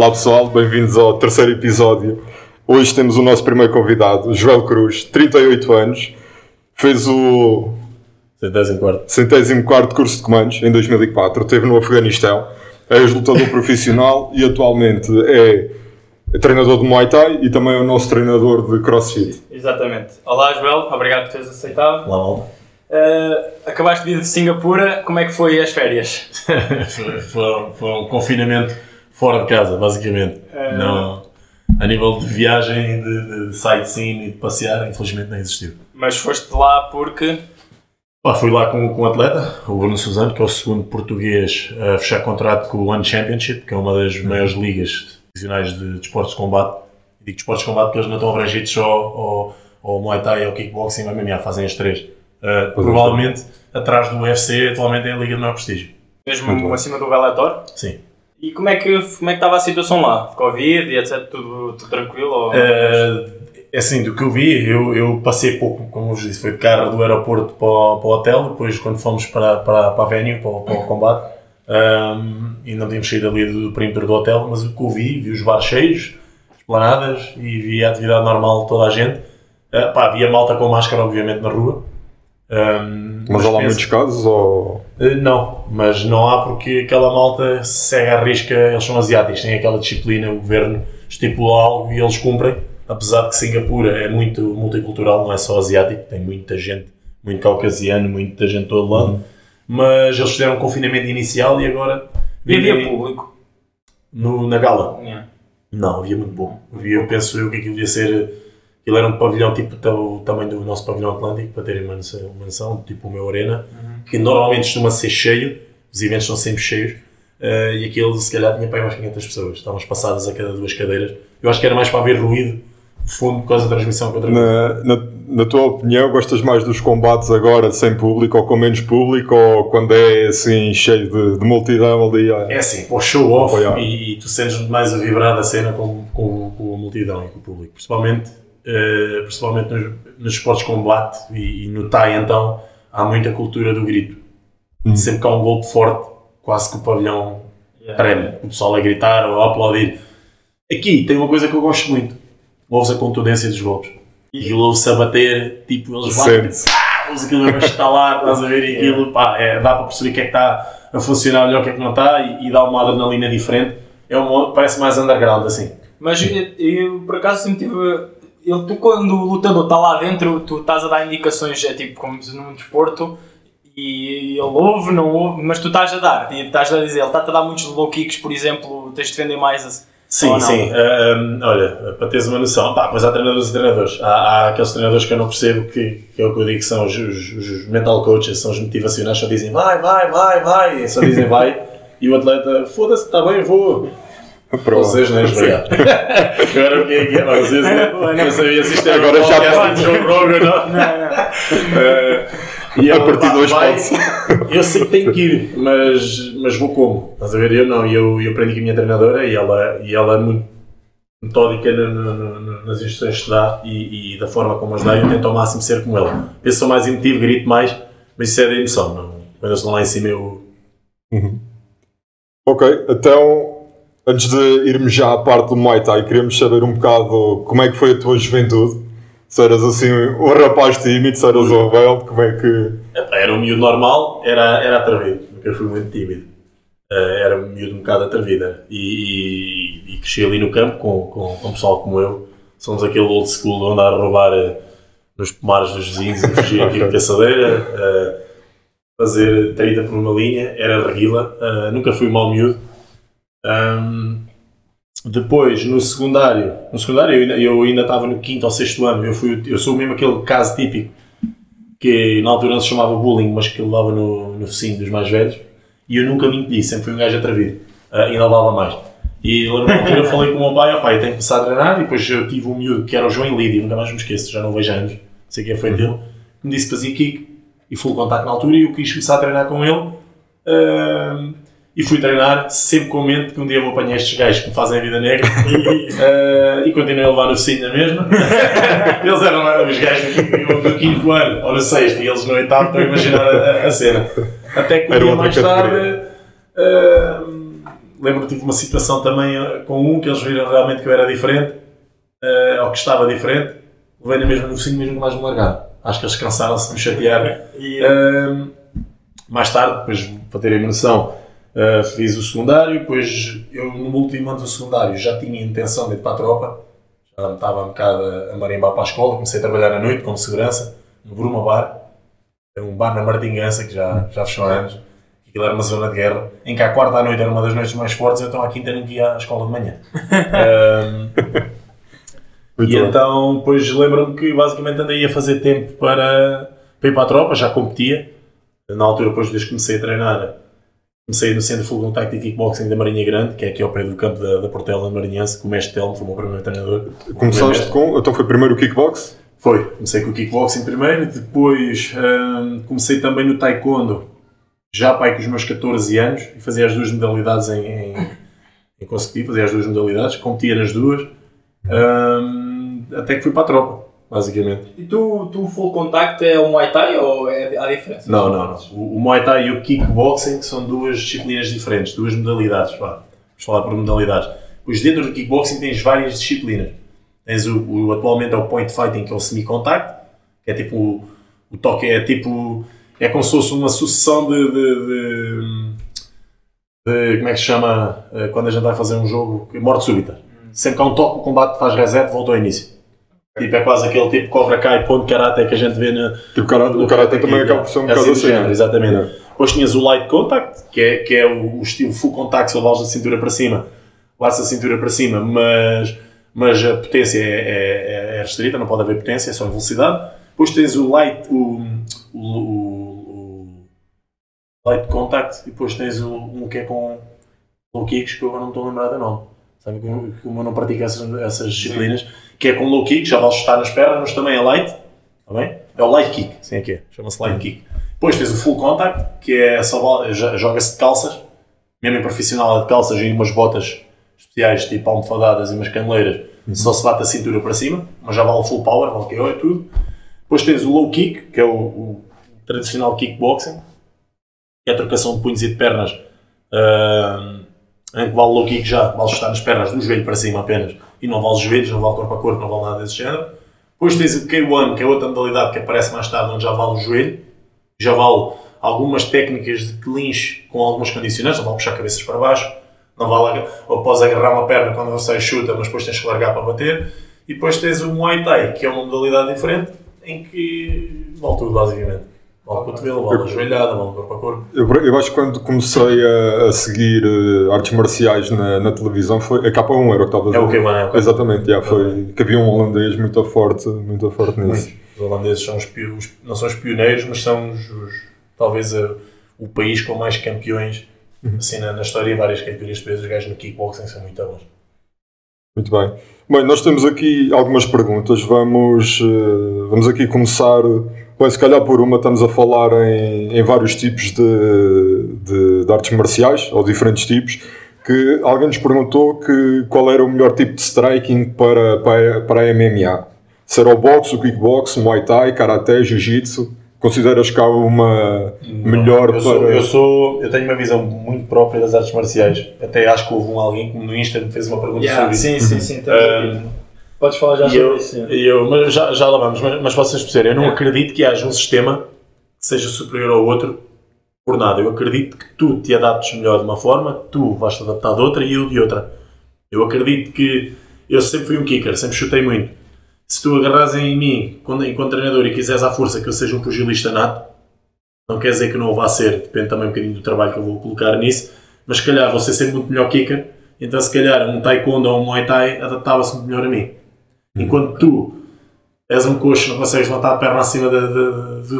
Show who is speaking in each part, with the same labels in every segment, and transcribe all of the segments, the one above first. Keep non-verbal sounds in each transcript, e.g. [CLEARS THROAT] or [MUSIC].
Speaker 1: Olá pessoal, bem-vindos ao terceiro episódio. Hoje temos o nosso primeiro convidado, Joel Cruz, 38 anos, fez o
Speaker 2: Centésimo quarto.
Speaker 1: centésimo quarto curso de comandos em 2004, esteve no Afeganistão, é ex-lutador [LAUGHS] profissional e atualmente é treinador de Muay Thai e também é o nosso treinador de CrossFit.
Speaker 3: Exatamente. Olá, Joel, obrigado por teres aceitado.
Speaker 2: Olá, malta.
Speaker 3: Uh, acabaste de vir de Singapura, como é que foi as férias? [LAUGHS]
Speaker 2: foi, foi um confinamento fora de casa, basicamente.
Speaker 3: É.
Speaker 2: Não, a nível de viagem, de, de sightseeing e de passear, infelizmente não existiu.
Speaker 3: Mas foste lá porque.
Speaker 2: Pá, fui lá com, com um atleta, o Bruno Suzano, que é o segundo português a fechar contrato com o One Championship, que é uma das maiores ligas profissionais de desportos de combate. E digo desportos de combate porque eles não estão abrangidos só ao, ao Muay Thai, ao Kickboxing, ao MMA, fazem as três. Uh, provavelmente, atrás do UFC, atualmente é a liga de maior prestígio.
Speaker 3: Mesmo acima do Bellator.
Speaker 2: Sim.
Speaker 3: E como é que como é que estava a situação lá? Covid e etc. Tudo, tudo tranquilo? Ou...
Speaker 2: Uh, é assim, do que eu vi, eu, eu passei pouco, como vos disse, foi de carro do aeroporto para o, para o hotel, depois quando fomos para, para, para a venue, para, para o combate, um, e não tínhamos saído ali do, perímetro do hotel, mas o que eu vi, vi os bares cheios, esplanadas, e vi a atividade normal de toda a gente. Uh, pá, havia malta com máscara, obviamente, na rua. Um,
Speaker 1: Mas há lá
Speaker 2: penso-
Speaker 1: muitos casos ou...
Speaker 2: Uh, Não, mas não há porque aquela malta segue à risca, eles são asiáticos, têm aquela disciplina, o governo estipula algo e eles cumprem, apesar de que Singapura é muito multicultural, não é só asiático, tem muita gente, muito caucasiano, muita gente de todo lado, mas eles fizeram um confinamento inicial e agora
Speaker 3: havia
Speaker 2: vivem
Speaker 3: público.
Speaker 2: no, na gala.
Speaker 3: Yeah.
Speaker 2: Não, havia muito bom. Havia, eu penso eu que aquilo devia ser. Aquilo era um pavilhão tipo o tamanho do nosso pavilhão Atlântico, para terem uma noção, uma noção, tipo o meu Arena, que normalmente costuma ser cheio, os eventos são sempre cheios, eh, e aquele se calhar tinha para aí mais 500 pessoas. Estavam espaçadas a cada duas cadeiras. Eu acho que era mais para haver ruído de fundo por causa da transmissão contra
Speaker 1: Na, na, na tua opinião, gostas mais dos combates agora sem público ou com menos público ou quando é assim cheio de, de multidão ali?
Speaker 2: É assim, para o show off e, e tu sentes mais a vibrar da cena com, com, com a multidão e com o público. Principalmente, eh, principalmente nos, nos esportes de combate e, e no Thai então há muita cultura do grito. Sempre que há um golpe forte, quase que o pavilhão
Speaker 3: Yeah.
Speaker 2: treme. O pessoal a gritar ou a aplaudir. Aqui tem uma coisa que eu gosto muito. Ouves a contundência dos golpes. E aquilo ouve-se a bater, tipo, eles batem, ouves aquilo a estalar, estás a ver, e aquilo, pá, é, dá para perceber o que é que está a funcionar melhor, o que é que não está, e, e dá uma adrenalina diferente. É uma, parece mais underground, assim.
Speaker 3: Mas eu, eu, por acaso sempre tive. Eu, tu, quando o lutador está lá dentro, tu estás a dar indicações, é tipo como num desporto, e ele ouve, não ouve, mas tu estás a dar, e estás a dizer, ele está-te a dar muitos low kicks, por exemplo, tens de defender mais. a-
Speaker 2: Sim,
Speaker 3: Ou não?
Speaker 2: sim. Ahm, olha, para teres uma noção, pá, mas há treinadores e treinadores. Há, há aqueles treinadores que eu não percebo, que, que é o que eu digo que são os, os- os mental coaches, são os motivacionais, só dizem vai, vai, vai, vai, e só dizem vai, [LAUGHS] e o atleta, foda-se, está bem, vou.
Speaker 1: Pronto.
Speaker 2: Vocês não é obrigado. Agora o que é que é? Vocês não, não sabia se isto era
Speaker 1: Agora
Speaker 2: um
Speaker 1: já
Speaker 2: podcast de Joe Rogan, não? Eh, [LAUGHS] e
Speaker 1: A partir de hoje pode-se. [LAUGHS]
Speaker 2: Eu sei que tenho que ir, mas, mas vou como? Estás a ver? Eu não, eu, eu aprendi com a minha treinadora e ela, e ela é muito metódica no- no- no- nas instruções que dá e, e da forma como as dá, eu tento ao máximo ser como ela. Eu sou mais emotivo, grito mais, mas isso é da emoção. Não? Quando eles estão lá em cima, eu.
Speaker 1: Ok, então antes de irmos já à parte do Muay Thai, queríamos saber um bocado como é que foi a tua juventude. Se eras assim um rapaz tímido, se eras um rebelde, como é que.
Speaker 2: Era um miúdo normal, era, era atrevido, nunca fui muito tímido. Eh, era um miúdo um bocado atrevido. era. E, e, e cresci ali no campo com, com, com pessoal como eu. Somos aquele old school de andar a roubar eh, nos pomares dos vizinhos e fugir aqui [LAUGHS] de caçadeira. eh, fazer 30 por uma linha, era reguila. eh, nunca fui mau miúdo. Ahm, depois, no secundário, no secundário eu ainda, eu ainda estava no quinto ou sexto ano. Eu, fui, eu sou mesmo aquele caso típico que na altura não se chamava bullying, mas que levava no, no focinho dos mais velhos. E eu nunca me impedi, sempre fui um gajo atrevido. Ah, ainda levava mais. E na altura eu falei com o meu pai, ó pai, tenho que começar a treinar. E depois eu tive um miúdo que era o João Lídio, nunca mais me esqueço, já não vejo anos, sei quem foi dele, que me disse que fazia kick e full contato na altura. E eu quis começar a treinar com ele. Ah, e fui treinar, sempre com mente que um dia vou apanhar estes gajos que me fazem a vida negra [LAUGHS] Eh, e continuei a levar no focinho na mesma. [LAUGHS] eles eram lá os gajos do, quinto ano ou no sexto e eles no oitavo estão a imaginar a, a cena. Até que um dia mais tarde eh, lembro-me tive uma situação também eh, com um que eles viram realmente que eu era diferente, uh, ou que estava diferente, levei na mesma no focinho mesmo mais me largaram. Acho que eles cansaram-se de me chatear.
Speaker 3: E,
Speaker 2: Uh, mais tarde, depois, para terem noção, uh, fiz o secundário, depois eu no último ano do secundário já tinha intenção de ir para a tropa, já estava um bocado a marimbar para a escola, comecei a trabalhar à noite como segurança, no Bruma Bar, é um bar na Martingança que já, já fechou há anos, aquilo era uma zona de guerra, em que à quarta à noite era uma das noites mais fortes, então à quinta não ia à escola de manhã. Um, [LAUGHS]
Speaker 1: Muito
Speaker 2: e
Speaker 1: bem.
Speaker 2: então, depois lembro-me que basicamente andei a fazer tempo para, para ir para a tropa, já competia. Na altura, depois desde que comecei a treinar, comecei no Centro de Contact e Kickboxing da Marinha Grande, que é aqui ao pé do campo da, da Portela Marinhense, com o mestre Telmo, foi o meu primeiro treinador.
Speaker 1: Começaste com. Então foi primeiro o kickbox?
Speaker 2: Foi, comecei com o kickboxing primeiro, depois hum, comecei também no taekwondo, já pai com os meus 14 anos, e fazia as duas modalidades em, em, em consecutivo, fazia as duas modalidades, competia nas duas, hum, até que fui para a tropa, basicamente.
Speaker 3: e tu, tu full contact é um Muay Thai ou é, há diferença?
Speaker 2: Não, não, não. O, o Muay Thai e o kickboxing são duas disciplinas diferentes, duas modalidades, vá. Vamos falar por modalidades. Pois dentro do kickboxing tens várias disciplinas. Tens o, o- atualmente é o point fighting, que é o semi-contact, que é tipo o, o toque, é tipo, é como se fosse uma sucessão de, de, de- de- como é que se chama, eh, quando a gente vai fazer um jogo, morte súbita. Sempre que há um toque, o combate faz reset, volta ao início. Tipo, é quase aquele tipo Cobra Kai, ponto karate que a gente vê na,
Speaker 1: Tipo, karate, o karate também acaba por ser um
Speaker 2: é
Speaker 1: bocado
Speaker 2: assim
Speaker 1: assim.
Speaker 2: género,
Speaker 1: né?
Speaker 2: exatamente.
Speaker 1: É.
Speaker 2: Depois tinhas o light contact, que é, que é o, o estilo full contact, só levas a cintura para cima, levas a cintura para cima, mas, mas a potência é, é, é restrita, não pode haver potência, é só velocidade. Depois tens o light, o, o, o- o light contact, e depois tens o, um que é com low kicks, que eu agora não estou a lembrar do nome. Sabe como, como eu não pratico essas, essas disciplinas, que é com low kick, já vais chutar nas pernas, mas também é light, está bem? É o light kick, assim é que é, chama-se light kick. Depois tens o full contact, que é só joga-se de calças, mesmo em profissional é de calças e umas botas especiais, tipo almofadadas e umas caneleiras, só se bate a cintura para cima, mas já vale full power, vale KO e tudo. Depois tens o low kick, que é o, o tradicional kickboxing, que é a trocação de punhos e de pernas, ahm, em que vale low kick já, vale estar nas pernas do joelho para cima apenas, e não vale os joelhos, não vale corpo a corpo, não vale nada desse género. Depois tens o K1, que é outra modalidade que aparece mais tarde, onde já vale o joelho, já vale algumas técnicas de clinch com alguns condicionantes, não vale puxar cabeças para baixo, não vale ou podes agarrar uma perna quando você chuta, mas depois tens que largar para bater. E depois tens o Muay Thai, que é uma modalidade diferente, em que vale tudo basicamente. Vale cotovelo, vale ajoelhada, corpo a corpo.
Speaker 1: Eu, eu acho que quando comecei a, a seguir eh, artes marciais na, na televisão foi a K1 era o que estava a
Speaker 2: É o
Speaker 1: dizer.
Speaker 2: K1, é o K1.
Speaker 1: Exatamente, yeah, foi que havia um holandês muito forte, muito forte nisso.
Speaker 2: Os holandeses são os, os- não são os pioneiros, mas são os, os- talvez a- o país com mais campeões assim, na, na história. Várias categorias de peso, os gajos no kickboxing são muito bons.
Speaker 1: Muito bem. Bem, nós temos aqui algumas perguntas. Vamos, eh, vamos aqui começar. Bem, se calhar por uma estamos a falar em, em vários tipos de, de, de artes marciais, ou diferentes tipos, que alguém nos perguntou que qual era o melhor tipo de striking para, para, para a MMA. Se era o boxe, o kickbox, o muay thai, karaté, jiu-jitsu. Consideras que há uma melhor
Speaker 2: eu sou,
Speaker 1: para...
Speaker 2: eu sou eu tenho uma visão muito própria das artes marciais. Até acho que houve um alguém que no Insta me fez uma pergunta
Speaker 3: Yeah,
Speaker 2: sobre isso.
Speaker 3: sim, sim, sim. estamos
Speaker 2: Um,
Speaker 3: aqui. Podes falar já
Speaker 2: E
Speaker 3: sobre
Speaker 2: eu,
Speaker 3: isso.
Speaker 2: e eu, mas já, já lá vamos, mas, mas vocês perceberem, eu não acredito que haja um sistema que seja superior ao outro por nada. Eu acredito que tu te adaptes melhor de uma forma, tu vais te adaptar de outra e eu de outra. Eu acredito que eu sempre fui um kicker, sempre chutei muito. Se tu agarras em mim quando, enquanto treinador e quiseres à força que eu seja um pugilista nato, não quer dizer que não o vá ser, depende também um bocadinho do trabalho que eu vou colocar nisso, mas se calhar vou ser sempre muito melhor kicker, então se calhar um taekwondo ou um muay thai adaptava-se muito melhor a mim. Enquanto tu és um coxo, não consegues levantar a perna acima da,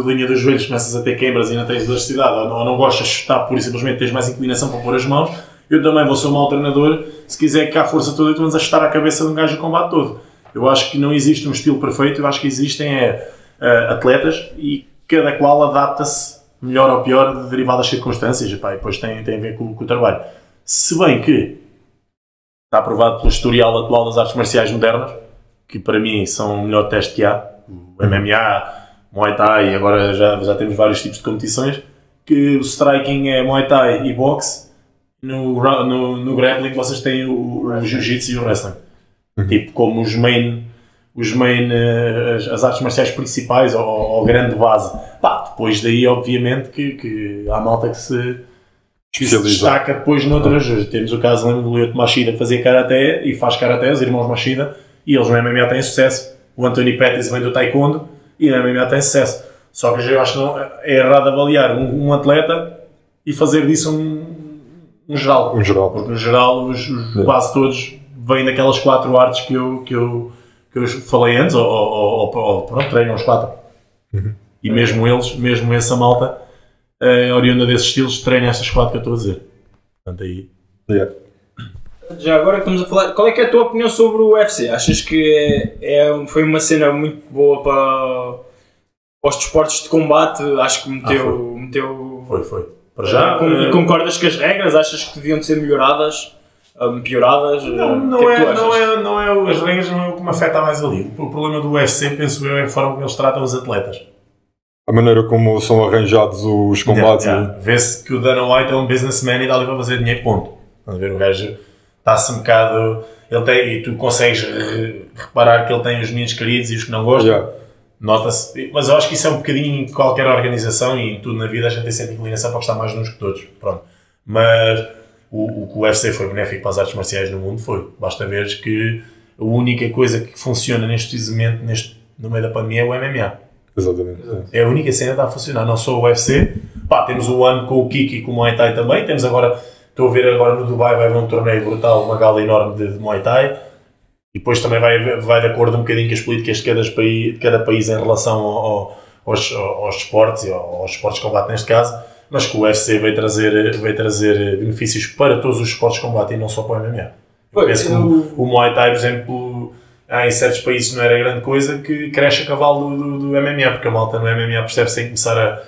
Speaker 2: linha dos joelhos, começas a ter queimbras e não tens elasticidade, ou não, ou não gostas de chutar pura e simplesmente tens mais inclinação para pôr as mãos, eu também vou ser um mau treinador se quiser que há força toda tu andas a chutar a cabeça de um gajo o combate todo. Eu acho que não existe um estilo perfeito, eu acho que existem é, atletas e cada qual adapta-se melhor ou pior derivado das circunstâncias e, pá, e depois tem, tem a ver com, com o trabalho. Se bem que está provado pelo historial atual das artes marciais modernas, que para mim são o melhor teste que há, o MMA, Muay Thai, agora já, já temos vários tipos de competições, que o striking é Muay Thai e boxe, no, no, no grappling vocês têm o, o jiu-jitsu e o wrestling. Tipo, como os main, os main eh, as, as artes marciais principais ou, ou grande base. Pá, depois daí, obviamente, que, que há malta que se, que se destaca depois noutras. Temos o caso, lembro do Lyoto Machida que fazia karaté e faz karaté, os irmãos Machida, e eles no MMA têm sucesso. O Anthony Pettis vem do taekwondo e no MMA tem sucesso. Só que eu acho que não, é errado avaliar um, um atleta e fazer disso um, um geral.
Speaker 1: Um geral.
Speaker 2: Porque no geral, os, os- quase todos vêm daquelas quatro artes que eu, que eu, que eu falei antes, ou, ou, ou, ou pronto, treinam os quatro. E mesmo eles, mesmo essa malta, eh, oriunda desses estilos, treina estas quatro que eu estou a dizer. Portanto, aí.
Speaker 1: Yeah.
Speaker 3: Já agora que estamos a falar, qual é que é a tua opinião sobre o UFC? Achas que é, é- foi uma cena muito boa para, para os desportos de combate? Acho que meteu. meteu
Speaker 2: Foi, foi. Para já.
Speaker 3: Com-
Speaker 2: eh,
Speaker 3: concordas que as regras achas que deviam ser melhoradas? hum, pioradas?
Speaker 2: Não, não,
Speaker 3: é que
Speaker 2: é,
Speaker 3: tu achas?
Speaker 2: não, é, não é, as regras não é o que me afeta mais ali. O problema do UFC, penso eu, é a forma como eles tratam os atletas.
Speaker 1: A maneira como são arranjados os combates.
Speaker 2: Yeah, yeah. Vê-se que o Dana White é um businessman e dá ali para fazer dinheiro, ponto. A ver? O gajo está-se um bocado. Ele tem, e tu consegues re- reparar que ele tem os meninos queridos e os que não gostam.
Speaker 1: Yeah.
Speaker 2: Nota-se. Mas eu acho que isso é um bocadinho em qualquer organização e em tudo na vida a gente tem sempre inclinação para gostar mais de uns que outros. Pronto. Mas o, o que o UFC foi benéfico para as artes marciais no mundo foi. Basta veres que a única coisa que funciona neste precisamente neste, no meio da pandemia é o MMA.
Speaker 1: Exatamente.
Speaker 2: É a única cena que está a funcionar, não só o UFC. Pá, temos o ano com o Kiki e com o Muay Thai também. Temos agora, estou a ver agora no Dubai, vai haver um torneio brutal, uma gala enorme de, de Muay Thai. E depois também vai, vai de acordo um bocadinho com as políticas de cada país, de cada país em relação ao- ao- aos, aos esportes e ao- aos esportes de combate neste caso. Mas que o UFC veio trazer, veio trazer benefícios para todos os esportes de combate e não só para o MMA. Eu
Speaker 3: Pois,
Speaker 2: penso que o, o Muay Thai, por exemplo, em certos países não era grande coisa que cresce a cavalo do, do, do MMA, porque a malta no MMA percebe-se tem que começar a,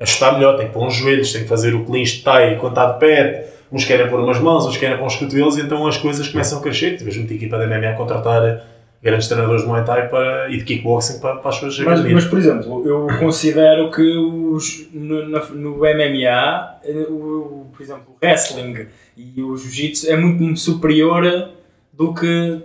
Speaker 2: a chutar melhor, tem que pôr uns joelhos, tem que fazer o clinch de Thai quando está de pé, uns querem pôr umas mãos, uns querem pôr uns cotovelos, e então as coisas começam a crescer. Vês muita equipa da MMA a contratar grandes treinadores de Muay Thai para, e de kickboxing para, para as suas
Speaker 3: Mas,
Speaker 2: academias.
Speaker 3: mas, por exemplo, eu considero que os, no, no MMA, eh, o, por exemplo, o wrestling e o jiu-jitsu é muito superior do que.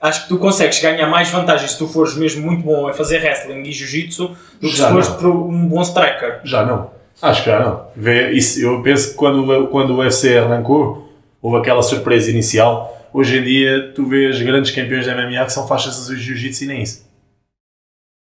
Speaker 3: Acho que tu consegues ganhar mais vantagem se tu fores mesmo muito bom a fazer wrestling e jiu-jitsu do que se
Speaker 2: Já
Speaker 3: fores
Speaker 2: não.
Speaker 3: para um bom striker.
Speaker 2: Já não. Acho que já não. Vê, isso, eu penso que quando, quando o UFC arrancou, houve aquela surpresa inicial. Hoje em dia, tu vês grandes campeões da MMA que são faixas azuis de jiu-jitsu e nem isso.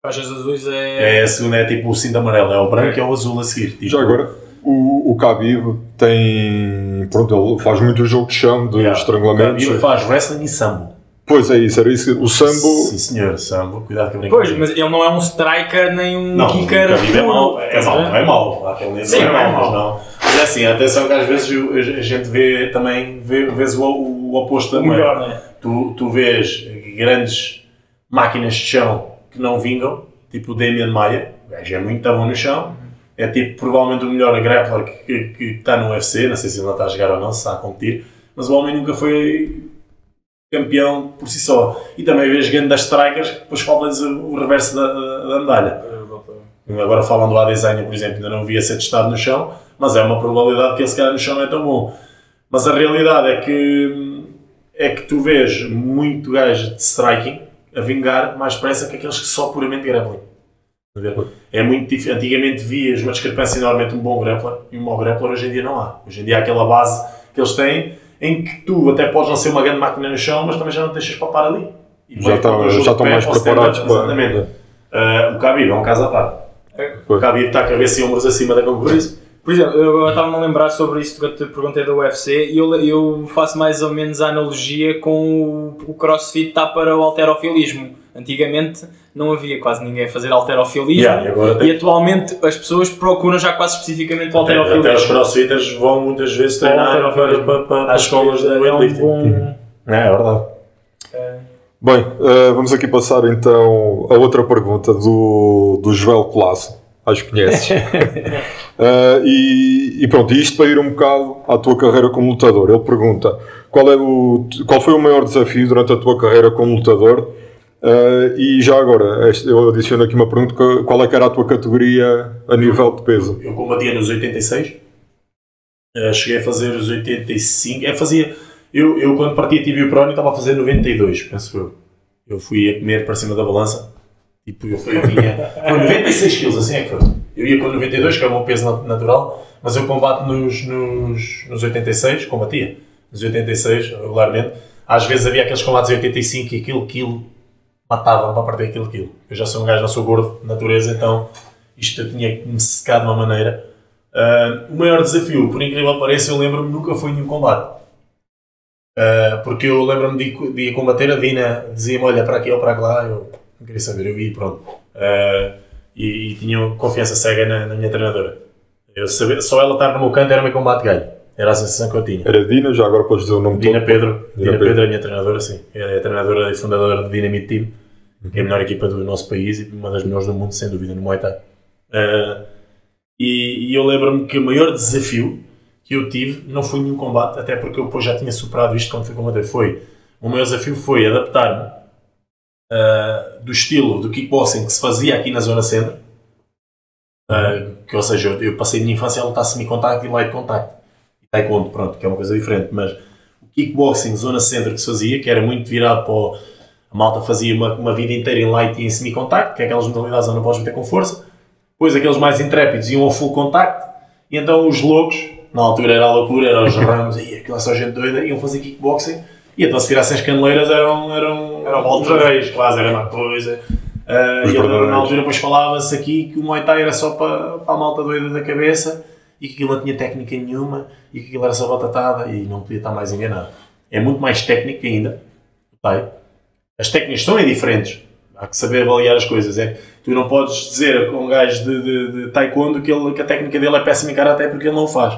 Speaker 3: Faixas azuis é.
Speaker 2: É a segunda, é tipo o cinto amarelo, é o branco e é o azul a seguir. Tipo,
Speaker 1: Já agora, o, o Khabib tem. Pronto, ele faz muito jogo de chão, de
Speaker 2: Yeah.
Speaker 1: estrangulamentos.
Speaker 2: Ele faz wrestling e sambo.
Speaker 1: Pois é isso, era isso. O sambo.
Speaker 2: Sim, senhor, sambo. Cuidado com a
Speaker 3: Pois, mas ele não é um striker nem um
Speaker 2: Não,
Speaker 3: kicker.
Speaker 2: é mau, é
Speaker 3: Estás a
Speaker 2: mau,
Speaker 3: ver?
Speaker 2: não é mau. Aquele
Speaker 3: Sim,
Speaker 2: é
Speaker 3: não é
Speaker 2: mau, mas
Speaker 3: mau.
Speaker 2: não. Mas é assim, atenção que às vezes a gente vê também, vê, vês o, o oposto
Speaker 3: O
Speaker 2: também.
Speaker 3: melhor, né?
Speaker 2: tu, tu vês grandes máquinas de chão que não vingam, tipo o Damian Maia, o gajo é muito bom no chão, é tipo provavelmente o melhor grappler que, que, que está no UFC, não sei se ele está a jogar ou não, se está a competir, mas o homem nunca foi campeão por si só. E também vês grandes strikers que depois falta-lhes o reverso da, da, da medalha. Agora falam do Adesanya, por exemplo, ainda não via ser testado no chão, mas é uma probabilidade que ele se calhar no chão não é tão bom. Mas a realidade é que é que tu vês muito gajo de striking a vingar mais depressa que aqueles que só puramente grappling. É muito dif... Antigamente vias uma discrepância enorme entre um bom grappler e um mau grappler, hoje em dia não há. Hoje em dia há aquela base que eles têm em que tu até podes não ser uma grande máquina no chão, mas também já não te deixas papar ali. E
Speaker 1: Já
Speaker 2: o
Speaker 1: estão, já
Speaker 2: pé
Speaker 1: mais preparados para.
Speaker 2: Exatamente. Ah, o Khabib é um caso à parte. O Khabib está a cabeça e ombros acima da concorrência.
Speaker 3: Por exemplo, eu estava-me a lembrar sobre isso que eu te perguntei do UFC e eu, eu faço mais ou menos a analogia com o, o crossfit está para o alterofilismo. Antigamente não havia quase ninguém a fazer alterofilismo
Speaker 2: Yeah, e tem-
Speaker 3: e atualmente as pessoas procuram já quase especificamente o
Speaker 2: Até, até os
Speaker 3: alterofilismo.
Speaker 2: crossfitters vão muitas vezes treinar para,
Speaker 3: Alterofilismo.
Speaker 2: para, para, as escolas de
Speaker 3: é um
Speaker 2: weightlifting.
Speaker 3: bom...
Speaker 2: É, é verdade.
Speaker 1: Bem, eh, vamos aqui passar então a outra pergunta do, do Joel Colasso. Acho que conheces. [LAUGHS] Eh, e, e pronto, isto para ir um bocado à tua carreira como lutador. Ele pergunta qual, é o, qual foi o maior desafio durante a tua carreira como lutador? Eh, e já agora, eu adiciono aqui uma pergunta: que- qual é que era a tua categoria a nível de peso?
Speaker 2: Eu combatia nos 86. Uh, cheguei a fazer os 85. Eu fazia. Eu, eu quando partia tibio prónio estava a fazer 92, penso eu. Eu fui a comer para cima da balança. Tipo, eu, fui, eu tinha. [LAUGHS] Foi 96 quilos, assim é que foi. Eu ia com 92, que é o meu peso natural, mas eu combato nos, nos, nos 86, combatia. Nos 86, regularmente. Às vezes havia aqueles combates de 85 e aquilo quilo matava-me para perder aquele quilo. Eu já sou um gajo, não sou gordo de natureza, então isto eu tinha que me secar de uma maneira. Uh, o maior desafio, por incrível que pareça, eu lembro-me nunca foi nenhum combate. Uh, porque eu lembro-me de, de ir combater, a Dina dizia-me: Olha, para aqui ou para lá, eu não queria saber, eu ia pronto. Uh, e, e, tinha confiança cega na, na minha treinadora. Eu sabia, só ela estar no meu canto era meu combate ganho. Era a sensação que eu tinha.
Speaker 1: Era Dina, já agora podes dizer o nome
Speaker 2: Dina todo. Pedro. Dina, Dina Pedro. Pedro é a minha treinadora, sim. É a treinadora e fundadora do Dynamite Team, é a melhor equipa do nosso país e uma das melhores do mundo, sem dúvida, no Muay Thai. Uh, e, e, eu lembro-me que o maior desafio que eu tive não foi nenhum combate, até porque eu já tinha superado isto quando fui combater. Foi, o maior desafio foi adaptar-me uh, do estilo do kickboxing que se fazia aqui na Zona Centro, uh, que, ou seja, eu, eu passei a minha infância a lutar semi-contacto e light contact taekwondo, pronto, que é uma coisa diferente, mas o kickboxing, zona centro que se fazia, que era muito virado para o, a malta fazia uma, uma vida inteira em light e em semi-contact, que é aquelas modalidades onde não podes meter com força, depois aqueles mais intrépidos iam ao full contact, e então os loucos, na altura era a loucura, eram os ramos, e aquela só gente doida, iam fazer kickboxing, e então se virassem as caneleiras eram, eram, eram outra vez, quase era uma coisa. Uh, e na altura depois falava-se aqui que o Muay Thai era só para, para a malta doida da cabeça e que aquilo não tinha técnica nenhuma e que aquilo era só batatada e não podia estar mais enganado. É muito mais técnico ainda. Tá? As técnicas são diferentes. Há que saber avaliar as coisas. É, tu não podes dizer com um gajo de, de, de taekwondo que, ele, que, a técnica dele é péssima em karaté porque ele não o faz.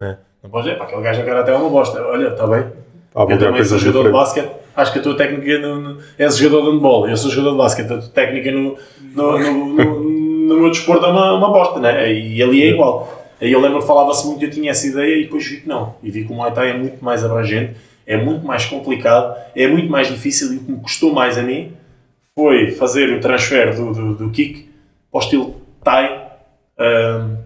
Speaker 2: É. Não podes dizer, pá, aquele gajo em karaté é uma bosta. Olha, está bem. Ah, eu também sou jogador de basquete. Acho que a tua técnica no, no, és jogador de handball. Eu sou jogador de basquete. A tua técnica no, no, no, no, no meu desporto é uma, uma bosta, né? E ali é igual. Aí eu lembro que falava-se muito, eu tinha essa ideia e depois vi que não. E vi que o Muay Thai é muito mais abrangente, é muito mais complicado, é muito mais difícil e o que me custou mais a mim foi fazer o transfer do, do, do kick para o estilo Thai. Um,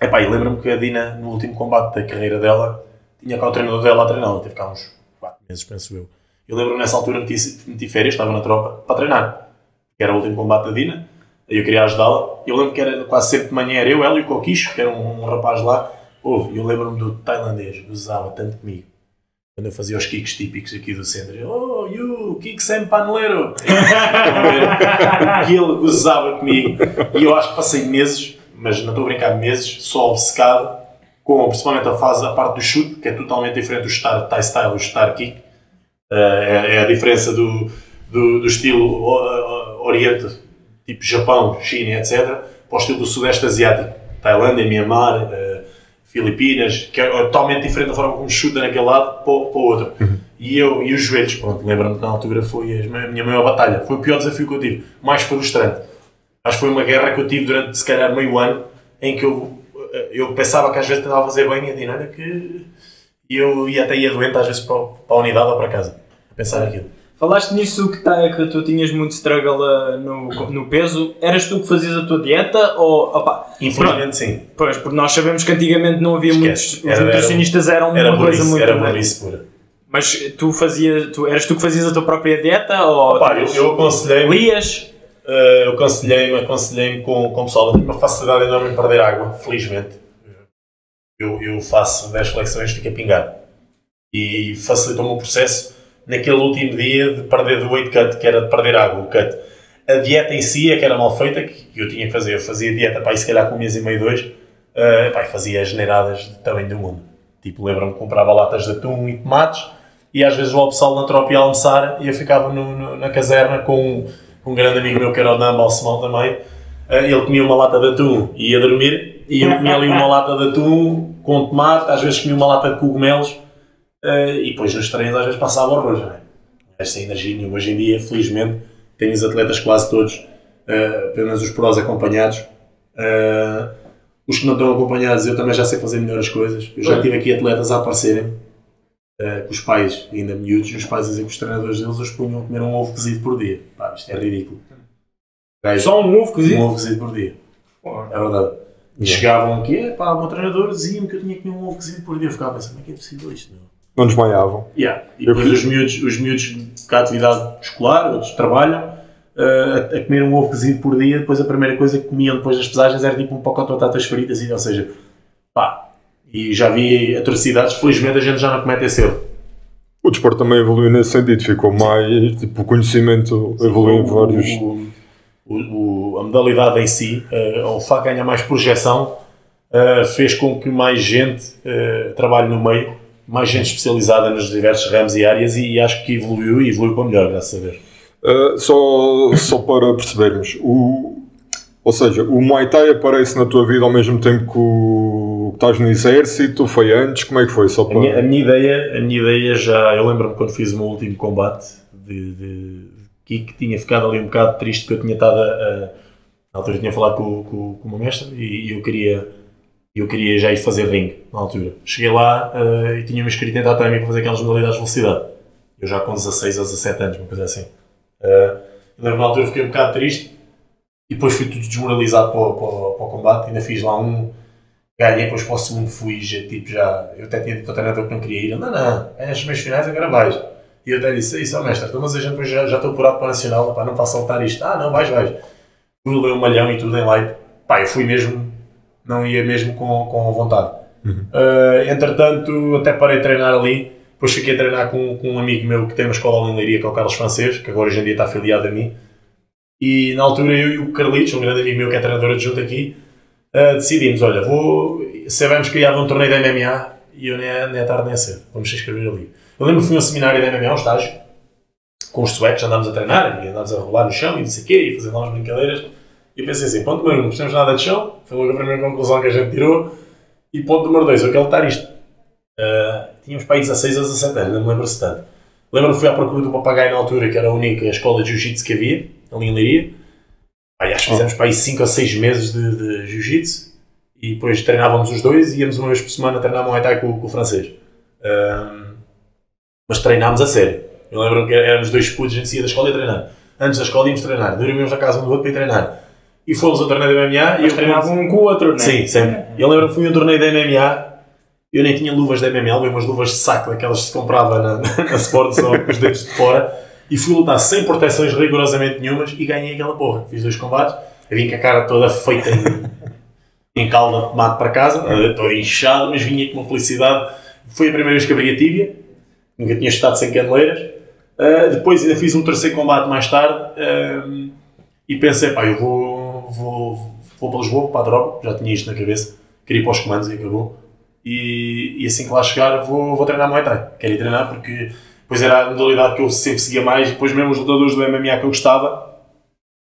Speaker 2: epá, e lembro-me que a Dina, no último combate da carreira dela, tinha cá o treinador dela a treinar, ela teve cá uns 4 meses, penso eu. Eu lembro-me nessa altura meti, meti férias, estava na tropa, para treinar. Que era o último combate da Dina eu queria ajudá-la. Eu lembro que era quase sempre de manhã, era eu, ela e o Coquicho, que era um, um rapaz lá. Ouve, eu lembro-me do tailandês, gozava tanto comigo. Quando eu fazia os kicks típicos aqui do centro, eu, oh, you, kick sem paneleiro. [LAUGHS] e ele gozava comigo. E eu acho que passei meses, mas não estou a brincar, meses, só obcecado com principalmente a fase, a parte do chute, que é totalmente diferente do star, Thai style, o star kick. Uh, é, é, a diferença do, do, do estilo oriente tipo Japão, China, etc., para o estilo do Sudeste Asiático. Tailândia, Myanmar, uh, Filipinas, que é totalmente diferente da forma como chuta naquele lado para, o, outro. Uhum. E eu e os joelhos, pronto, lembro-me que na altura foi a minha maior batalha. Foi o pior desafio que eu tive, mais frustrante. Acho que foi uma guerra que eu tive durante, se calhar, meio ano, em que eu, eh, eu pensava que às vezes tentava fazer bem e a dinâmica que eu ia até ia doente às vezes para, para a unidade ou para casa, a pensar naquilo.
Speaker 3: Falaste nisso que, tá, que tu tinhas muito struggle uh, no, no peso. Eras tu que fazias a tua dieta? Ou, opa,
Speaker 2: Infelizmente sim.
Speaker 3: Pois, porque nós sabemos que antigamente não havia Esquece. muitos. Era, os nutricionistas eram
Speaker 2: era
Speaker 3: uma coisa muito.
Speaker 2: Era isso pura.
Speaker 3: Mas tu fazias, tu, eras tu que fazias a tua própria dieta? Ou
Speaker 2: Opa, eu, eu aconselhei.
Speaker 3: Lias?
Speaker 2: Uh, eu aconselhei-me aconselhei com, com o pessoal. Eu tenho uma facilidade enorme em perder água, felizmente. Eu, eu faço 10 flexões, fico a pingar. E facilitou-me o processo naquele último dia de perder do weight cut, que era de perder água, o cut. A dieta em si é que era mal feita, que eu tinha que fazer. Eu fazia dieta, pá, e se calhar com um mês e meio, dois, uh, pá, fazia as generadas de tamanho do mundo. Tipo, lembro-me que comprava latas de atum e tomates, e às vezes o pessoal na tropa ia almoçar, e eu ficava no, no, na caserna com um, um, grande amigo meu, que era o Namba Alcemão também, uh, ele comia uma lata de atum e ia dormir, e eu comia ali uma lata de atum com tomate, às vezes comia uma lata de cogumelos, Uh, e depois nos treinos às vezes passava horror, não é? Esta energia nenhuma. Hoje em dia, felizmente, tenho os atletas quase todos, uh, apenas os prós acompanhados. Uh, os que não estão acompanhados, eu também já sei fazer melhor as coisas. Eu já tive aqui atletas a aparecerem, com os pais ainda miúdos, e os pais dizem que os treinadores deles os punham a comer um ovo cozido por dia. Pá, isto é ridículo.
Speaker 3: Gajo, Só um ovo cozido?
Speaker 2: Um ovo cozido por dia. É verdade. E chegavam aqui, é pá, o meu treinador dizia-me que eu tinha que comer um ovo cozido por dia. Eu ficava a pensar, como é que é possível isto? Meu?
Speaker 1: Não desmaiavam.
Speaker 2: Yeah. E depois os miúdos, os miúdos com a atividade escolar, outros trabalham, eh, a, a comer um ovo cozido por dia, depois a primeira coisa que comiam depois das pesagens era tipo um pacote de batatas fritas, e, ou seja, pá, e já vi atrocidades, felizmente a gente já não comete esse erro.
Speaker 1: O desporto também evoluiu nesse sentido, ficou mais. Tipo, o conhecimento evoluiu em vários.
Speaker 2: O, o- o- a modalidade em si, eh, o facto de ganhar mais projeção, eh, fez com que mais gente eh, trabalhe no meio, mais gente especializada nos diversos ramos e áreas, e acho que evoluiu e evoluiu para melhor, graças a Deus.
Speaker 1: Uh, só, só para percebermos, o, ou seja, o Muay Thai aparece na tua vida ao mesmo tempo que, o, que estás no exército, foi antes, como é que foi? Só
Speaker 2: A
Speaker 1: para...
Speaker 2: minha, a minha ideia, a minha ideia já, eu lembro-me quando fiz o meu último combate de, de kick, tinha ficado ali um bocado triste porque eu tinha estado a, a na altura tinha falado com, com, com o meu mestre e, e eu queria eu queria já ir fazer ringue na altura. Cheguei lá eh, e tinha-me inscrito em tatami para fazer aquelas modalidades de velocidade. Eu já com 16 ou 17 anos, uma coisa assim. Eu lembro na altura fiquei um bocado triste e depois fui tudo desmoralizado para, o- para, para o combate. Ainda fiz lá um, ganhei, depois para o segundo fui, já, tipo, já, eu até tinha dito ao que não queria ir, não, não, é as meias finais, agora vais. E eu até disse, isso, ó mestre, então, mas gente depois já, já estou apurado para o Nacional, pá, não para saltar isto. Ah, não, vais, vais. Fui ler um malhão e tudo em live. Pá, eu fui mesmo, não ia mesmo com, com vontade. Ah, entretanto, até parei de treinar ali, depois fiquei a treinar com, com um amigo meu que tem uma escola em Leiria, que é o Carlos Francês, que agora hoje em dia está afiliado a mim. E na altura eu e o Carlitos, um grande amigo meu que é treinador adjunto aqui, Uh, decidimos, olha, vou, sabemos que ia haver um torneio de MMA e eu nem é, nem é tarde nem é cedo, vamos se inscrever ali. Eu lembro que fui a um seminário de MMA, um estágio, com os suecos, andámos a treinar e andámos a rolar no chão e não sei o quê, e fazer lá umas brincadeiras. E pensei assim, ponto número um, não precisamos nada de chão, foi logo a primeira conclusão que a gente tirou. E ponto número dois, eu quero lutar isto. Uh, tínhamos para aí 16 a 17 anos, não me lembro se tanto. Lembro-me que fui à procura do papagaio na altura, que era a única escola de jiu-jitsu que havia, ali em Leiria. Acho que fizemos para aí 5 ou 6 meses de, de jiu-jitsu e depois treinávamos os dois e íamos uma vez por semana treinar Muay Thai com, com o francês. Ahm, mas treinámos a sério. Eu lembro que éramos dois putos, a gente saía da escola e ia treinar. Antes da escola íamos treinar, dormíamos na casa um do outro para ir treinar. E fomos ao torneio de MMA e
Speaker 3: Mas
Speaker 2: eu
Speaker 3: treinavam um com o outro, não é?
Speaker 2: Sim, sempre. Eu lembro que fui a um torneio de MMA, eu nem tinha luvas de MMA, levei umas luvas de saco, daquelas que se comprava na, [LAUGHS] na Sport Zone, com os dedos de fora, e fui lutar sem proteções rigorosamente nenhumas e ganhei aquela porra. Fiz dois combates, vim com a cara toda feita em, em calda de tomate para casa, eh, todo inchado, mas vinha com uma felicidade. Foi a primeira vez que abri a tíbia, nunca tinha estado sem caneleiras. Uh, depois ainda fiz um terceiro combate mais tarde um, e pensei, pá, eu vou, vou, vou para Lisboa, para a droga, já tinha isto na cabeça, queria ir para os comandos e acabou. E, e assim que lá chegar vou, vou treinar Muay Thai. Quero ir treinar porque depois era a modalidade que eu sempre seguia mais depois mesmo os lutadores do MMA que eu gostava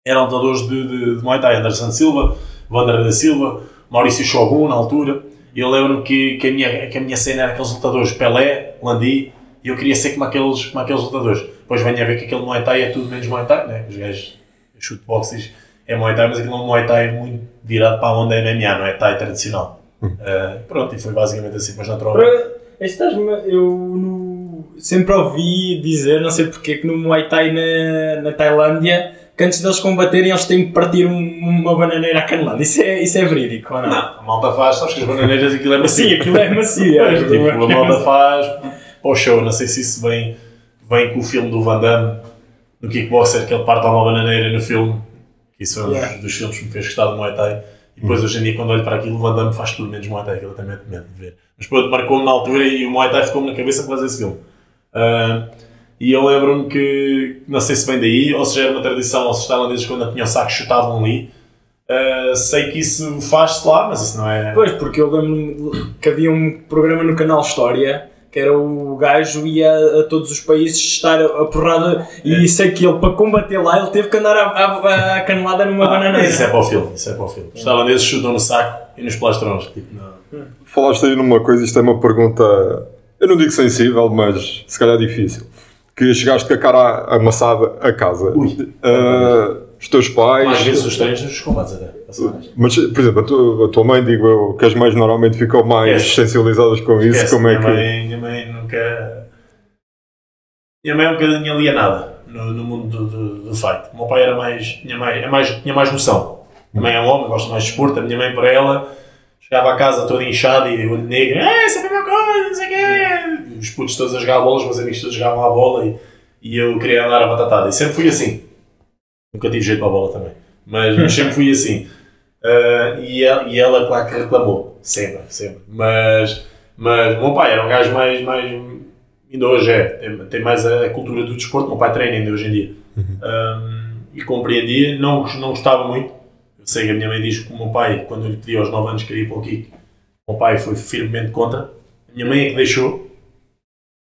Speaker 2: eram lutadores de, de, de Muay Thai, Anderson Silva, Wanderer da Silva, Maurício Shogun na altura. E eu lembro-me que, que, a minha, que a minha cena era aqueles lutadores Pelé, Landi, e eu queria ser como aqueles, como aqueles lutadores. Depois venho a ver que aquele Muay Thai é tudo menos Muay Thai, né? os gajos shootboxes é Muay Thai, mas aquilo é um Muay Thai muito virado para a onda MMA, não é Thai tradicional. Uh, pronto, e foi basicamente assim, mas naturalmente.
Speaker 3: Para- estás-me- eu no- sempre ouvi dizer, não sei porque, que no Muay Thai na, na Tailândia, que antes deles combaterem eles têm que partir um- uma bananeira à canelada. Isso é, isso é verídico ou não?
Speaker 2: Não, a malta faz, sabes que as bananeiras aquilo é macio.
Speaker 3: Sim, aquilo é macio. [LAUGHS] é.
Speaker 2: Pois, tipo, a malta faz para o show, não sei se isso vem, vem com o filme do Van Damme, no Kickboxer, que ele parte uma bananeira no filme, que isso é um dos-
Speaker 3: Yeah.
Speaker 2: filmes que me fez gostar do Muay Thai. E depois hoje em dia, quando olho para aquilo, o Van Damme faz tudo menos Muay Thai, aquilo também tenho medo de ver. Mas pronto, marcou-me na altura e o Muay Thai ficou-me na cabeça por causa desse filme. Ah, e eu lembro-me que, não sei se vem daí, ou se já era uma tradição, ou se os tailandeses quando tinham saco chutavam ali. Ah, sei que isso faz-se lá, mas isso não é...
Speaker 3: Pois, porque eu lembro que havia um programa no canal História que era o gajo ia a todos os países estar a, porrada e sei que ele para combater lá ele teve que andar a, a, a canelada numa bananeira.
Speaker 2: Isso é para o filme, isso é para o filme. Os tailandeses chutam no saco e nos plastrões. Tipo, não.
Speaker 1: Falaste aí numa coisa, isto é uma pergunta, eu não digo sensível, mas se calhar difícil. Que chegaste com a cara amassada a casa.
Speaker 2: Ui.
Speaker 1: Ah, os teus pais.
Speaker 2: Mais vezes os treinos dos combates até.
Speaker 1: Mas, por exemplo, a tua, a tua mãe, digo eu, que as mães normalmente ficam mais
Speaker 2: Esquece.
Speaker 1: sensibilizadas com isso.
Speaker 2: Esquece,
Speaker 1: como é
Speaker 2: minha,
Speaker 1: que.
Speaker 2: mãe, minha mãe nunca. Minha mãe é um bocadinho alienada no, no mundo do, do, do fight. O meu pai era mais. Minha mãe é mais, tinha mais noção. Minha mãe é um homem, gosta mais de esporte. A minha mãe, para ela, Chegava a casa todo inchado e olho negro, é, essa é a mesma coisa, não sei o quê. Os putos todos a jogar a bola, os meus amigos todos jogavam a bola e, e eu queria andar a batatada. E sempre fui assim. Nunca tive jeito para a bola também. Mas, mas sempre fui assim. Uh, e, ela, e ela, claro que reclamou. Sempre, sempre. Mas, mas o meu pai era um gajo mais. mais ainda hoje é. Tem, tem mais a cultura do desporto. O meu pai treina ainda hoje em dia.
Speaker 1: Uhum.
Speaker 2: Um, e compreendia. Não, não gostava muito. Eu sei que a minha mãe diz que o meu pai, quando eu lhe pedi aos 9 anos que ir para o kick, o meu pai foi firmemente contra. A minha mãe é que deixou.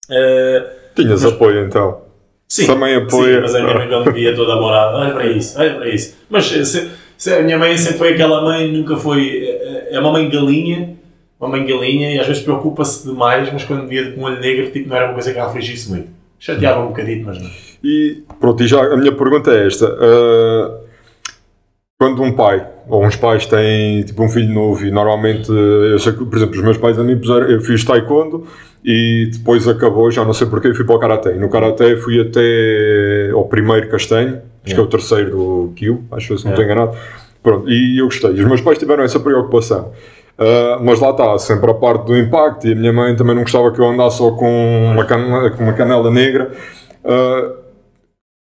Speaker 2: Uh,
Speaker 1: Tinhas
Speaker 2: mas,
Speaker 1: apoio então?
Speaker 2: Sim,
Speaker 1: Também
Speaker 2: sim, mas a minha mãe me via toda morada, olha para isso, olha para isso. Mas se, a minha mãe sempre foi aquela mãe, nunca foi. É uma mãe galinha, uma mãe galinha, e às vezes preocupa-se demais, mas quando via com um olho negro, tipo, não era uma coisa que a afligisse muito. Chateava um bocadinho, mas não.
Speaker 1: E pronto, e já a minha pergunta é esta. Uh, quando um pai ou uns pais têm tipo um filho novo e normalmente, eu sei que, por exemplo, os meus pais a mim puseram, eu fiz taekwondo e depois acabou, já não sei porquê, fui para o Karaté. No Karaté fui até ao primeiro castanho, acho que é o terceiro do Kyo, acho que se não estou enganado. Pronto, e eu gostei. Os meus pais tiveram essa preocupação. Uh, mas lá está, sempre a parte do impacto e a minha mãe também não gostava que eu andasse só com uma canela, com uma canela negra. Uh,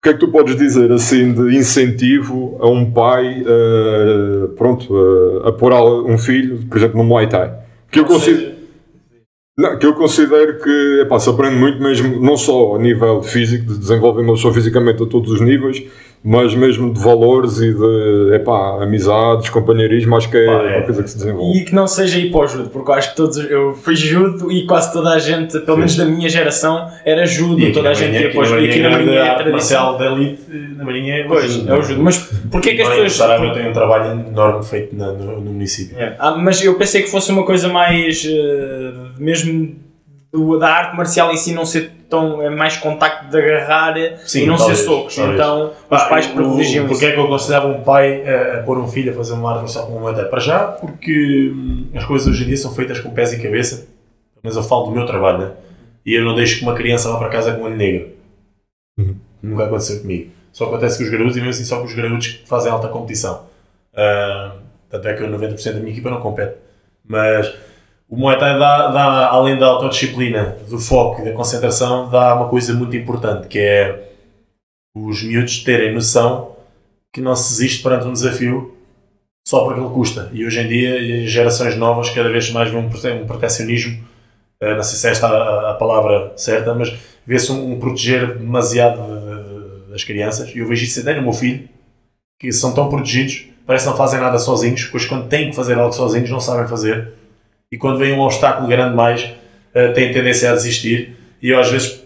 Speaker 1: que é que tu podes dizer assim de incentivo a um pai uh, pronto, uh, a pôr um filho, por exemplo, no Muay Thai? Que eu considero, não, que eu considero que epá, se aprende muito mesmo, não só a nível físico, de desenvolver uma pessoa fisicamente a todos os níveis, mas mesmo de valores e de epá, amizades, companheirismo, acho que é,
Speaker 3: Pá,
Speaker 1: uma
Speaker 3: é.
Speaker 1: coisa que se desenvolve.
Speaker 3: E que não seja ir para o judo, porque eu acho que todos. Eu fui judo e quase toda a gente, pelo menos da minha geração, era judo.
Speaker 2: E
Speaker 3: toda a gente ia para o
Speaker 2: aqui na
Speaker 3: judo. E aqui na
Speaker 2: Marinha
Speaker 3: é a
Speaker 2: arte
Speaker 3: tradição.
Speaker 2: marcial da elite, na Marinha é o
Speaker 3: Pois,
Speaker 2: judo.
Speaker 3: é o judo. Mas porquê que as
Speaker 2: o
Speaker 3: pessoas.
Speaker 2: Sarabia tem um trabalho enorme feito na- no, no município.
Speaker 3: É. Ah, mas eu pensei que fosse uma coisa mais. eh, mesmo do- da arte marcial em si não ser tão. é mais contacto de agarrar
Speaker 2: Sim,
Speaker 3: e não
Speaker 2: talvez,
Speaker 3: ser socos.
Speaker 2: talvez.
Speaker 3: Então os
Speaker 2: Pá,
Speaker 3: pais
Speaker 2: o-
Speaker 3: privilegiam
Speaker 2: Porque
Speaker 3: isso.
Speaker 2: é que eu considerava um pai a, a pôr um filho a fazer uma arte como uma até? Para já, porque hum, as coisas hoje em dia são feitas com pés e cabeça, mas eu falo do meu trabalho, né? E eu não deixo que uma criança vá para casa com um olho negro.
Speaker 1: Uhum.
Speaker 2: Nunca aconteceu comigo. Só acontece com os garotos e mesmo assim só com os garotos que fazem alta competição. Ah, tanto é que eu 90% da minha equipa não compete. Mas o Muay Thai dá, dá, além da autodisciplina, do foco e da concentração, dá uma coisa muito importante, que é os miúdos terem noção que não se existe perante um desafio só porque ele custa. E hoje em dia, gerações novas cada vez mais vêem um prote- protecionismo, eh, não sei se esta é a, a palavra certa, mas vê-se um, um proteger demasiado de- de- das crianças. E eu vejo isso até no meu filho, que são tão protegidos, parece que não fazem nada sozinhos, depois quando têm que fazer algo sozinhos não sabem fazer. E quando vem um obstáculo grande mais, têm tendência a desistir. E eu às vezes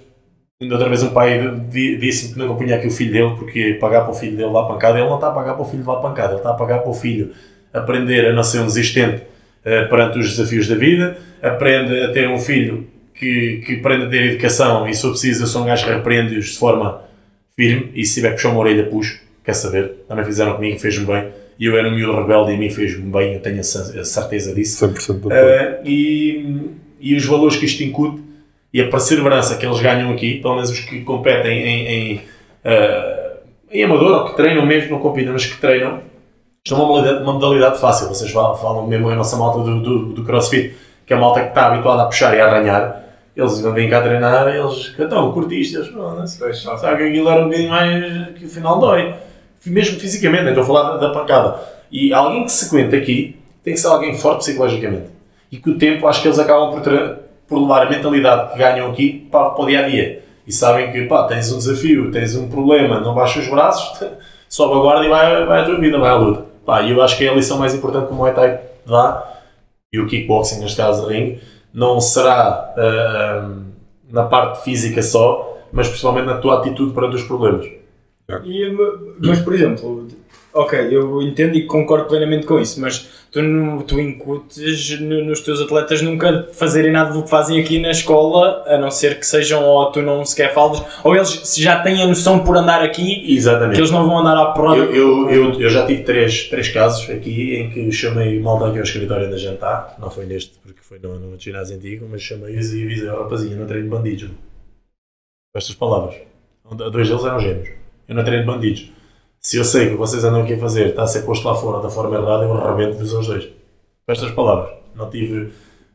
Speaker 2: outra vez um pai di- disse-me que nunca punha aqui o filho dele porque pagar para o filho dele levar pancada. Ele não está a pagar para o filho levar pancada, ele está a pagar para o filho aprender a não ser um desistente eh, perante os desafios da vida, aprende a ter um filho que, que aprende a ter educação e se for preciso eu sou um gajo que repreende-os de forma firme e se tiver que puxar uma orelha puxo, quer saber, também fizeram comigo, fez-me bem e eu era um miúdo rebelde e a mim fez-me bem, eu tenho a cer- a certeza disso.
Speaker 1: 100% de apoio.
Speaker 2: Uh, e, e os valores que isto incute e a perseverança que eles ganham aqui, pelo menos os que competem em, em, uh, em amador ou que treinam mesmo, não competem, mas que treinam, isto é uma modalidade, uma modalidade fácil. Vocês falam, falam mesmo a nossa malta do, do, do crossfit, que é a malta que está habituada a puxar e a arranhar. Eles não vêm cá treinar, eles então, curtiste, eles "Oh, não sei, sabe que aquilo era um bocadinho mais que afinal dói. Mesmo fisicamente, nem estou a falar da, da pancada. E alguém que se aguenta aqui tem que ser alguém forte psicologicamente. E com o tempo acho que eles acabam por, por levar a mentalidade que ganham aqui para, para o dia a dia. E sabem que pá, tens um desafio, tens um problema, não baixas os braços, [LAUGHS] sobe a guarda e vai, vai a tua vida, vai à luta. Pá, eu acho que é a lição mais importante que o Muay Thai dá, e o kickboxing, neste caso, ring, não será ah, na parte física só, mas principalmente na tua atitude perante os problemas.
Speaker 3: E, mas, por exemplo, ok, eu entendo e concordo plenamente com isso, mas tu, não- tu incutes no- nos teus atletas nunca fazerem nada do que fazem aqui na escola, a não ser que sejam ou tu não sequer falas, ou eles já têm a noção por andar aqui
Speaker 2: Exatamente.
Speaker 3: que eles não vão andar à porrada.
Speaker 2: Eu, eu, eu, eu já tive três, três casos aqui em que chamei malta aqui ao escritório da jantar, não foi neste porque foi no, no ginásio antigo, mas chamei-os e avisei rapazinho, não treino bandidos. Com estas palavras. Dois deles eram gêmeos. Eu não treino bandidos. Se eu sei que vocês andam aqui a fazer está a ser posto lá fora da forma errada, eu arrebento-vos aos dois. com estas palavras. Não tive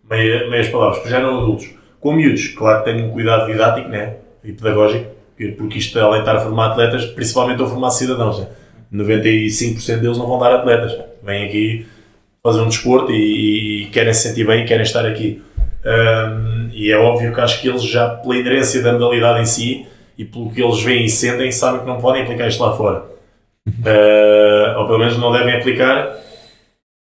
Speaker 2: meia, meias palavras, porque já eram adultos. Com miúdos, claro que tenho um cuidado didático né? e pedagógico, porque isto, além de estar a formar atletas, principalmente estou a formar cidadãos. Né? 95% deles não vão dar atletas. Vêm aqui fazer um desporto e, e querem se sentir bem e querem estar aqui. Um, e é óbvio que acho que eles já, pela inerência da modalidade em si e pelo que eles veem e sentem, sabem que não podem aplicar isto lá fora. Uh, ou pelo menos não devem aplicar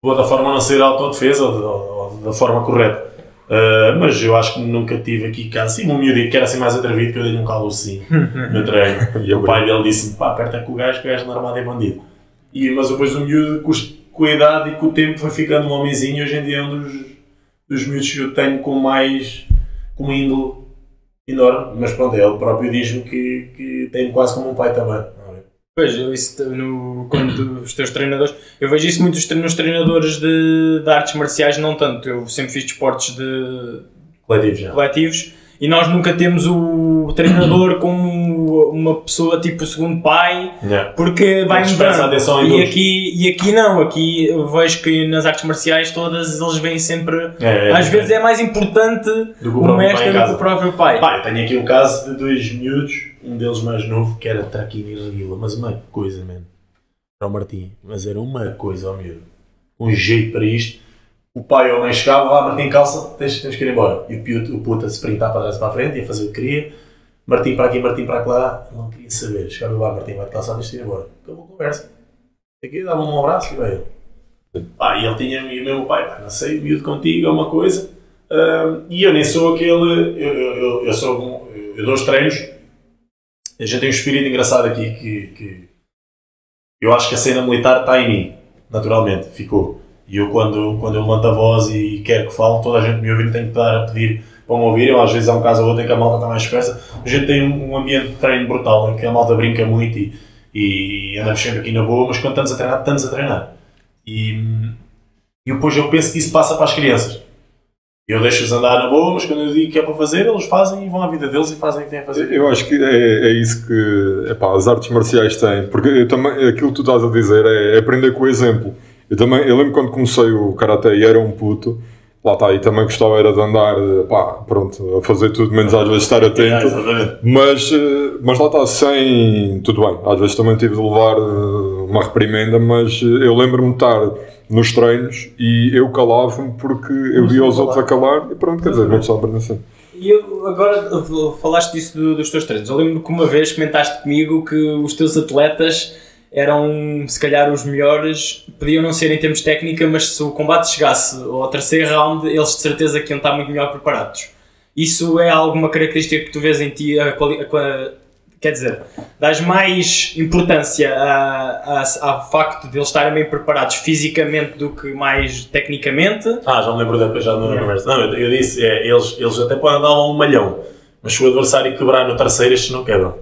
Speaker 2: da forma a não ser autodefesa ou, ou, ou da forma correta. Uh, mas eu acho que nunca tive aqui caso. Sim, um miúdo que era assim mais atrevido, que eu dei-lhe um calo assim [LAUGHS] no treino. [LAUGHS] e o pai dele disse-me: pá, aperta com o gajo, que o gajo armado é bandido. E, mas depois o miúdo, com, com a idade e com o tempo, foi ficando um homenzinho. Hoje em dia é um dos, dos miúdos que eu tenho com mais. com índole enorme. Mas pronto, ele próprio diz-me que, que tem quase como um pai também.
Speaker 3: Pois, eu isso no, quando os teus treinadores. Eu vejo isso muito nos treinadores de, de artes marciais, não tanto. Eu sempre fiz desportos de
Speaker 2: coletivos,
Speaker 3: coletivos e nós nunca temos o treinador como uma pessoa tipo o segundo pai,
Speaker 2: yeah.
Speaker 3: porque vai mudando. E aqui, e aqui não, aqui vejo que nas artes marciais todas eles vêm sempre. É, é, às é, vezes é mais importante o, mestre do que o próprio pai.
Speaker 2: Tenho aqui um caso de dois miúdos, um deles mais novo, que era traquinho e mas uma coisa, mano. Era o Martim, mas era uma coisa, ó oh, miúdo. Um jeito para isto o pai ou a mãe chegava, lá, Martim, calça, tens, tens que ir embora. E o, puto, o puto a sprintar para trás e para a frente, ia fazer o que queria. Martim para aqui, Martim para lá, não queria saber. Chegava lá, Martim, vai-te calçar, tens que ir embora. Acabou a conversa. Aqui dava um abraço e veio. Ah, e ele tinha, e o meu pai, pá, não sei, miúdo contigo, é uma coisa. Uh, e eu nem sou aquele, eu, eu, eu, eu sou, um, eu dou os treinos. A gente tem um espírito engraçado aqui que, que eu acho que a cena militar está em mim, naturalmente, ficou. E eu, quando, quando eu levanto a voz e quero que fale, toda a gente me ouve e tenho que dar a pedir me ouvir. Eu, às vezes há um caso ou outro em que a malta está mais dispersa. A gente tem um ambiente de treino brutal em que a malta brinca muito e, e andamos sempre aqui na boa, mas quando estamos a treinar, estamos a treinar. E, e depois eu penso que isso passa para as crianças. Eu deixo-os andar na boa, mas quando eu digo que é para fazer, eles fazem e vão à vida deles e fazem o que têm a fazer.
Speaker 1: Eu acho que é, é isso que epá, as artes marciais têm, porque também, aquilo que tu estás a dizer é, é aprender com o exemplo. Eu também, eu lembro quando comecei o Karate e era um puto, lá está, e também gostava era de andar, pá, pronto, a fazer tudo, menos às vezes estar [LAUGHS] atento, mas, eh, mas lá está, sem, tudo bem, às vezes também tive de levar eh, uma reprimenda, mas eh, eu lembro-me de estar nos treinos e eu calava-me porque eu via os outros a calar e pronto, quer dizer, não só para assim.
Speaker 3: E eu, agora falaste disso do, dos teus treinos. Eu lembro que uma vez comentaste comigo que os teus atletas eram se calhar os melhores, podiam não ser em termos de técnica, mas se o combate chegasse ao terceiro round, eles de certeza que iam estar muito melhor preparados. Isso é alguma característica que tu vês em ti, a, a, a, quer dizer, dás mais importância ao facto de eles estarem bem preparados fisicamente do que mais tecnicamente?
Speaker 2: Ah, já me lembro depois, já não conversa. Não, eu, eu disse, é, eles, eles até podem dar um malhão, mas se o adversário quebrar no terceiro, estes não quebram.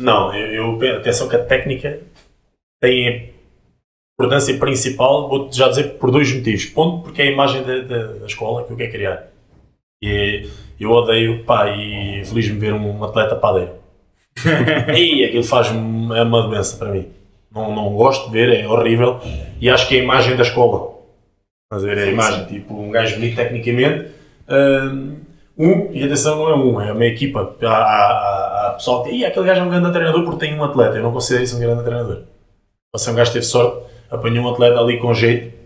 Speaker 2: Não, eu, eu atenção que a técnica tem importância principal, vou já dizer por dois motivos. Ponto, porque é a imagem da, da, da escola que eu quero criar. E eu odeio, pá, e feliz-me ver um atleta padeiro. [LAUGHS] e aquilo faz-me, é uma doença para mim. Não, não gosto de ver, é horrível. E acho que é a imagem da escola. Mas ver a imagem, tipo, um gajo bonito tecnicamente. Um, e atenção, não é um, é uma equipa. Há, há, há pessoal que. E aquele gajo é um grande treinador porque tem um atleta. Eu não considero isso um grande treinador. Você é um gajo que teve sorte, apanhou um atleta ali com jeito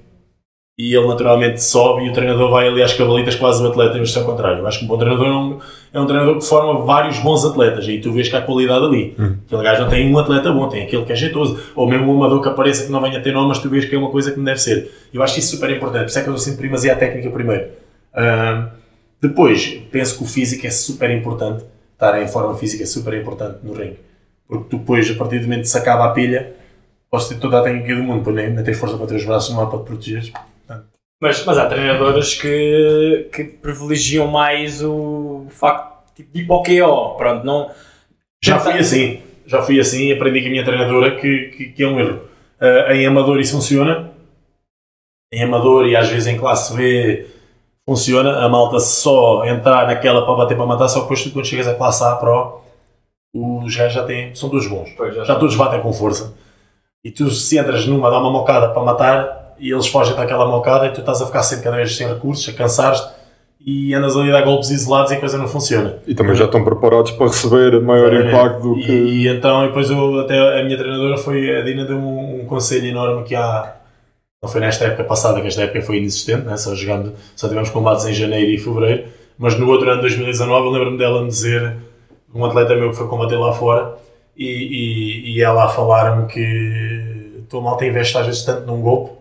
Speaker 2: e ele naturalmente sobe e o treinador vai ali às cavalitas quase o atleta, mas é o contrário. Eu acho que um bom treinador é um, é um treinador que forma vários bons atletas e tu vês que há qualidade ali. Hum. Aquele gajo não tem um atleta bom, tem aquele que é jeitoso, ou mesmo um amador que apareça que não venha a ter nome, mas tu vês que é uma coisa que não deve ser. Eu acho isso super importante, por isso é que eu sempre primazia a técnica primeiro. Uh, depois, penso que o físico é super importante, estar em forma física é super importante no ringue, porque tu depois, a partir do momento que se acaba a pilha, Posso ter toda a técnica do mundo, depois nem, nem tens força para ter os braços, não há para te proteger.
Speaker 3: Mas, mas há treinadoras que, que privilegiam mais o facto tipo, de ir para o KO. Pronto, não.
Speaker 2: Já fui assim, já fui assim e aprendi com a minha treinadora que, que, que é um erro. Uh, em amador isso funciona, em amador e às vezes em classe B funciona, a malta só entrar naquela para bater para matar, só que depois quando chegas à classe A Pro, os gajos já têm, são todos bons,
Speaker 3: já,
Speaker 2: já todos batem com força. E tu, se entras numa, dá uma mocada para matar, e eles fogem daquela mocada e tu estás a ficar sempre cada vez sem recursos, a cansares-te e andas ali a dar golpes isolados e a coisa não funciona.
Speaker 1: E também já estão preparados para receber maior impacto do
Speaker 2: e,
Speaker 1: que.
Speaker 2: E, então, depois eu, até a minha treinadora foi, a Dina deu-me um, um conselho enorme que há. Não foi nesta época passada, que esta época foi inexistente, né? só, jogamos, só tivemos combates em janeiro e fevereiro, mas no outro ano, 2019, eu lembro-me dela me dizer, um atleta meu que foi combater lá fora, e, e, e ela a falar-me que estou mal tem investe às vezes tanto num golpe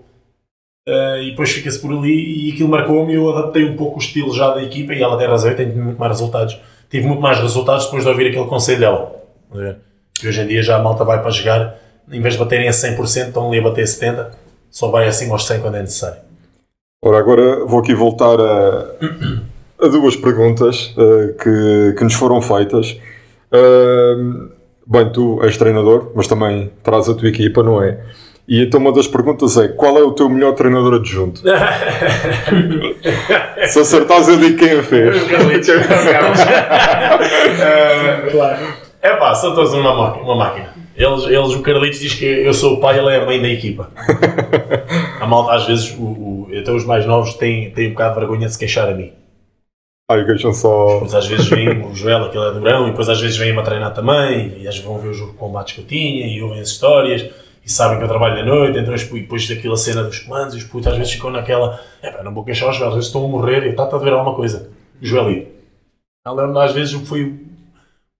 Speaker 2: uh, e depois fica-se por ali e aquilo marcou-me eu adaptei um pouco o estilo já da equipa e ela tem razão, eu tenho muito mais resultados tive muito mais resultados depois de ouvir aquele conselho dela que hoje em dia já a malta vai para jogar em vez de baterem a 100% estão ali a bater a 70% só vai assim aos 100 quando é necessário
Speaker 1: Ora, agora vou aqui voltar a, a duas perguntas uh, que, que nos foram feitas uh, Bem, tu és treinador, mas também traz a tua equipa, não é? E então uma das perguntas é: qual é o teu melhor treinador adjunto? [LAUGHS] Se acertares, eu digo quem a fez. [LAUGHS]
Speaker 2: claro. É pá, são todos uma, uma máquina. Eles, eles, o Carlitos diz que eu sou o pai, ele é a mãe da equipa. [LAUGHS] A malta, às vezes, o, o, até os mais novos têm, têm um bocado de vergonha de se queixar a mim.
Speaker 1: Ai, queixam só.
Speaker 2: Depois às vezes vem o Joel, aquele é do Grão, e depois às vezes vêm-me a treinar também, e às vezes vão ver os combates que eu tinha, e ouvem as histórias, e sabem que eu trabalho à noite, então e depois daquela cena dos comandos, e os putos às vezes ficam naquela, é pá, não vou queixar os Joel, às vezes estão a morrer, e está a ver alguma coisa. Joelito. Lembro às vezes foi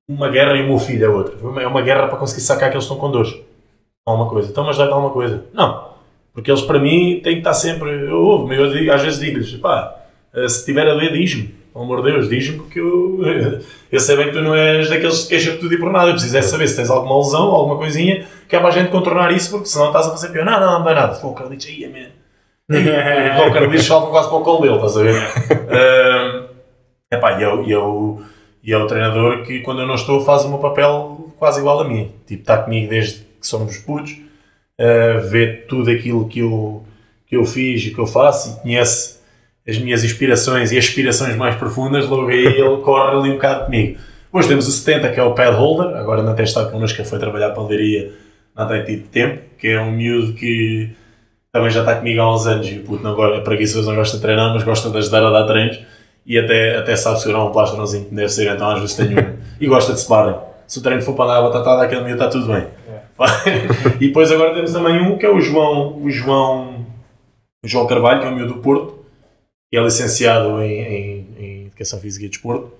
Speaker 2: uma guerra e o meu filho é outra. É uma guerra para conseguir sacar que eles estão com dores. Alguma coisa. Então, mas dá-te alguma coisa. Não. Porque eles, para mim, têm que estar sempre. Eu, eu, eu às vezes digo-lhes, pá, se estiver a ler, diz-me pelo amor de Deus, diz-me porque eu, [LAUGHS] eu sei bem que tu não és daqueles que queixa por tudo e por nada. Eu preciso é saber se tens alguma lesão, alguma coisinha, que é para a gente contornar isso, porque senão estás a fazer pior. Não, não, não dá nada. Pô, o Carlitos aí, man. o Carlitos salta quase para o colo dele, estás a ver? Uh, [LAUGHS] epá, e eu, eu, e é o treinador que, quando eu não estou, faz o meu papel quase igual a mim. Tipo, está comigo desde que somos putos, uh, vê tudo aquilo que eu, que eu fiz e que eu faço e conhece as minhas inspirações e aspirações mais profundas, logo aí ele [LAUGHS] corre ali um bocado comigo. Depois temos o 70, que é o pad holder, agora não tem estado connosco, que foi trabalhar para a Leiria, não tem tido tempo, que é um miúdo que também já está comigo há uns anos e o puto não gosta, é preguiçoso, não gosta de treinar, mas gosta de ajudar a dar treinos e até, até sabe segurar um plastrozinho que deve ser, então às vezes tenho um, e gosta de sparring. Se o treino for para dar a batatada, aquele miúdo está tudo bem. É. [LAUGHS] e depois agora temos também um que é o João, o João, o João Carvalho, que é o miúdo do Porto, é licenciado em, em, em Educação Física e Desporto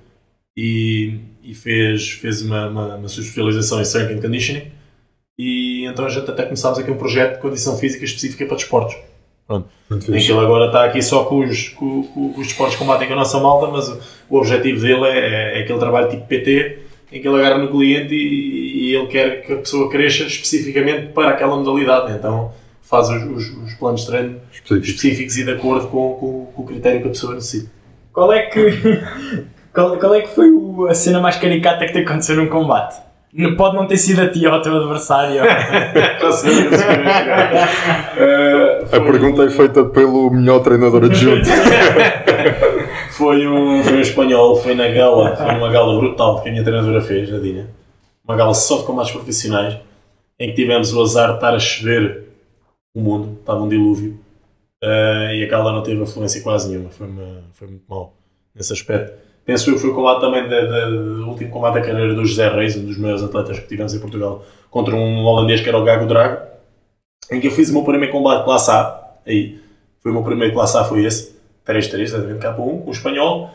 Speaker 2: e, e fez, fez uma, uma, uma especialização em Strength and Conditioning e então a gente até começámos aqui um projeto de condição física específica para desportos. Pronto. em que ele agora está aqui só com os, com, com, com os desportos que combatem com a nossa malta, mas o, o objetivo dele é, é, é aquele trabalho tipo PT em que ele agarra no cliente e, e, ele quer que a pessoa cresça especificamente para aquela modalidade. Então faz os, os, os planos de treino específicos. específicos e de acordo com, com, com, o critério que a pessoa necessita.
Speaker 3: Qual é que, [LAUGHS] qual, qual é que foi a cena mais caricata que te aconteceu num combate? Pode não ter sido a ti ou ao teu adversário. [LAUGHS] uh,
Speaker 1: a pergunta é feita pelo melhor treinador adjunto. [LAUGHS]
Speaker 2: foi, um, foi um espanhol, foi na gala, foi uma gala brutal que a minha treinadora fez, a Dinha. Uma gala só de combates profissionais, em que tivemos o azar de estar a chover o mundo, estava um dilúvio uh, e a Cala não teve afluência quase nenhuma, foi, uma, foi muito mal nesse aspecto. Penso eu que foi o combate também, do último combate da carreira do José Reis, um dos maiores atletas que tivemos em Portugal, contra um holandês que era o Gago Drago, em que eu fiz o meu primeiro combate classe A, aí, foi o meu primeiro classe A, foi esse, 3-3, exatamente, K1, com o espanhol,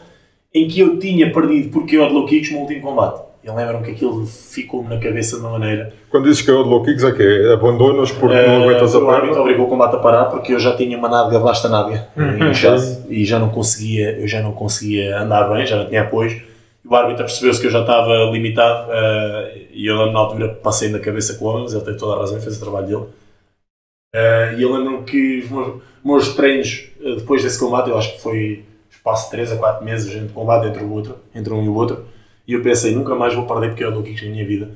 Speaker 2: em que eu tinha perdido porque eu de low kicks no último combate. Eu lembro-me que aquilo ficou-me na cabeça de uma maneira.
Speaker 1: Quando dizes que é o de low kicks, é que é abandonas porque uh, não aguentas a perna? O
Speaker 2: árbitro obrigou o combate a parar porque eu já tinha uma nádega basta nádega em chasse e já não conseguia, eu já não conseguia andar bem, já não tinha apoio. O árbitro percebeu-se que eu já estava limitado uh, e eu na altura passei na cabeça com o mas ele tem toda a razão, fez o trabalho dele. Uh, e eu lembro-me que os meus, meus treinos depois desse combate, eu acho que foi espaço de 3 a 4 meses de combate entre, o outro, entre um e o outro e eu pensei, nunca mais vou perder porque é low kicks na minha vida.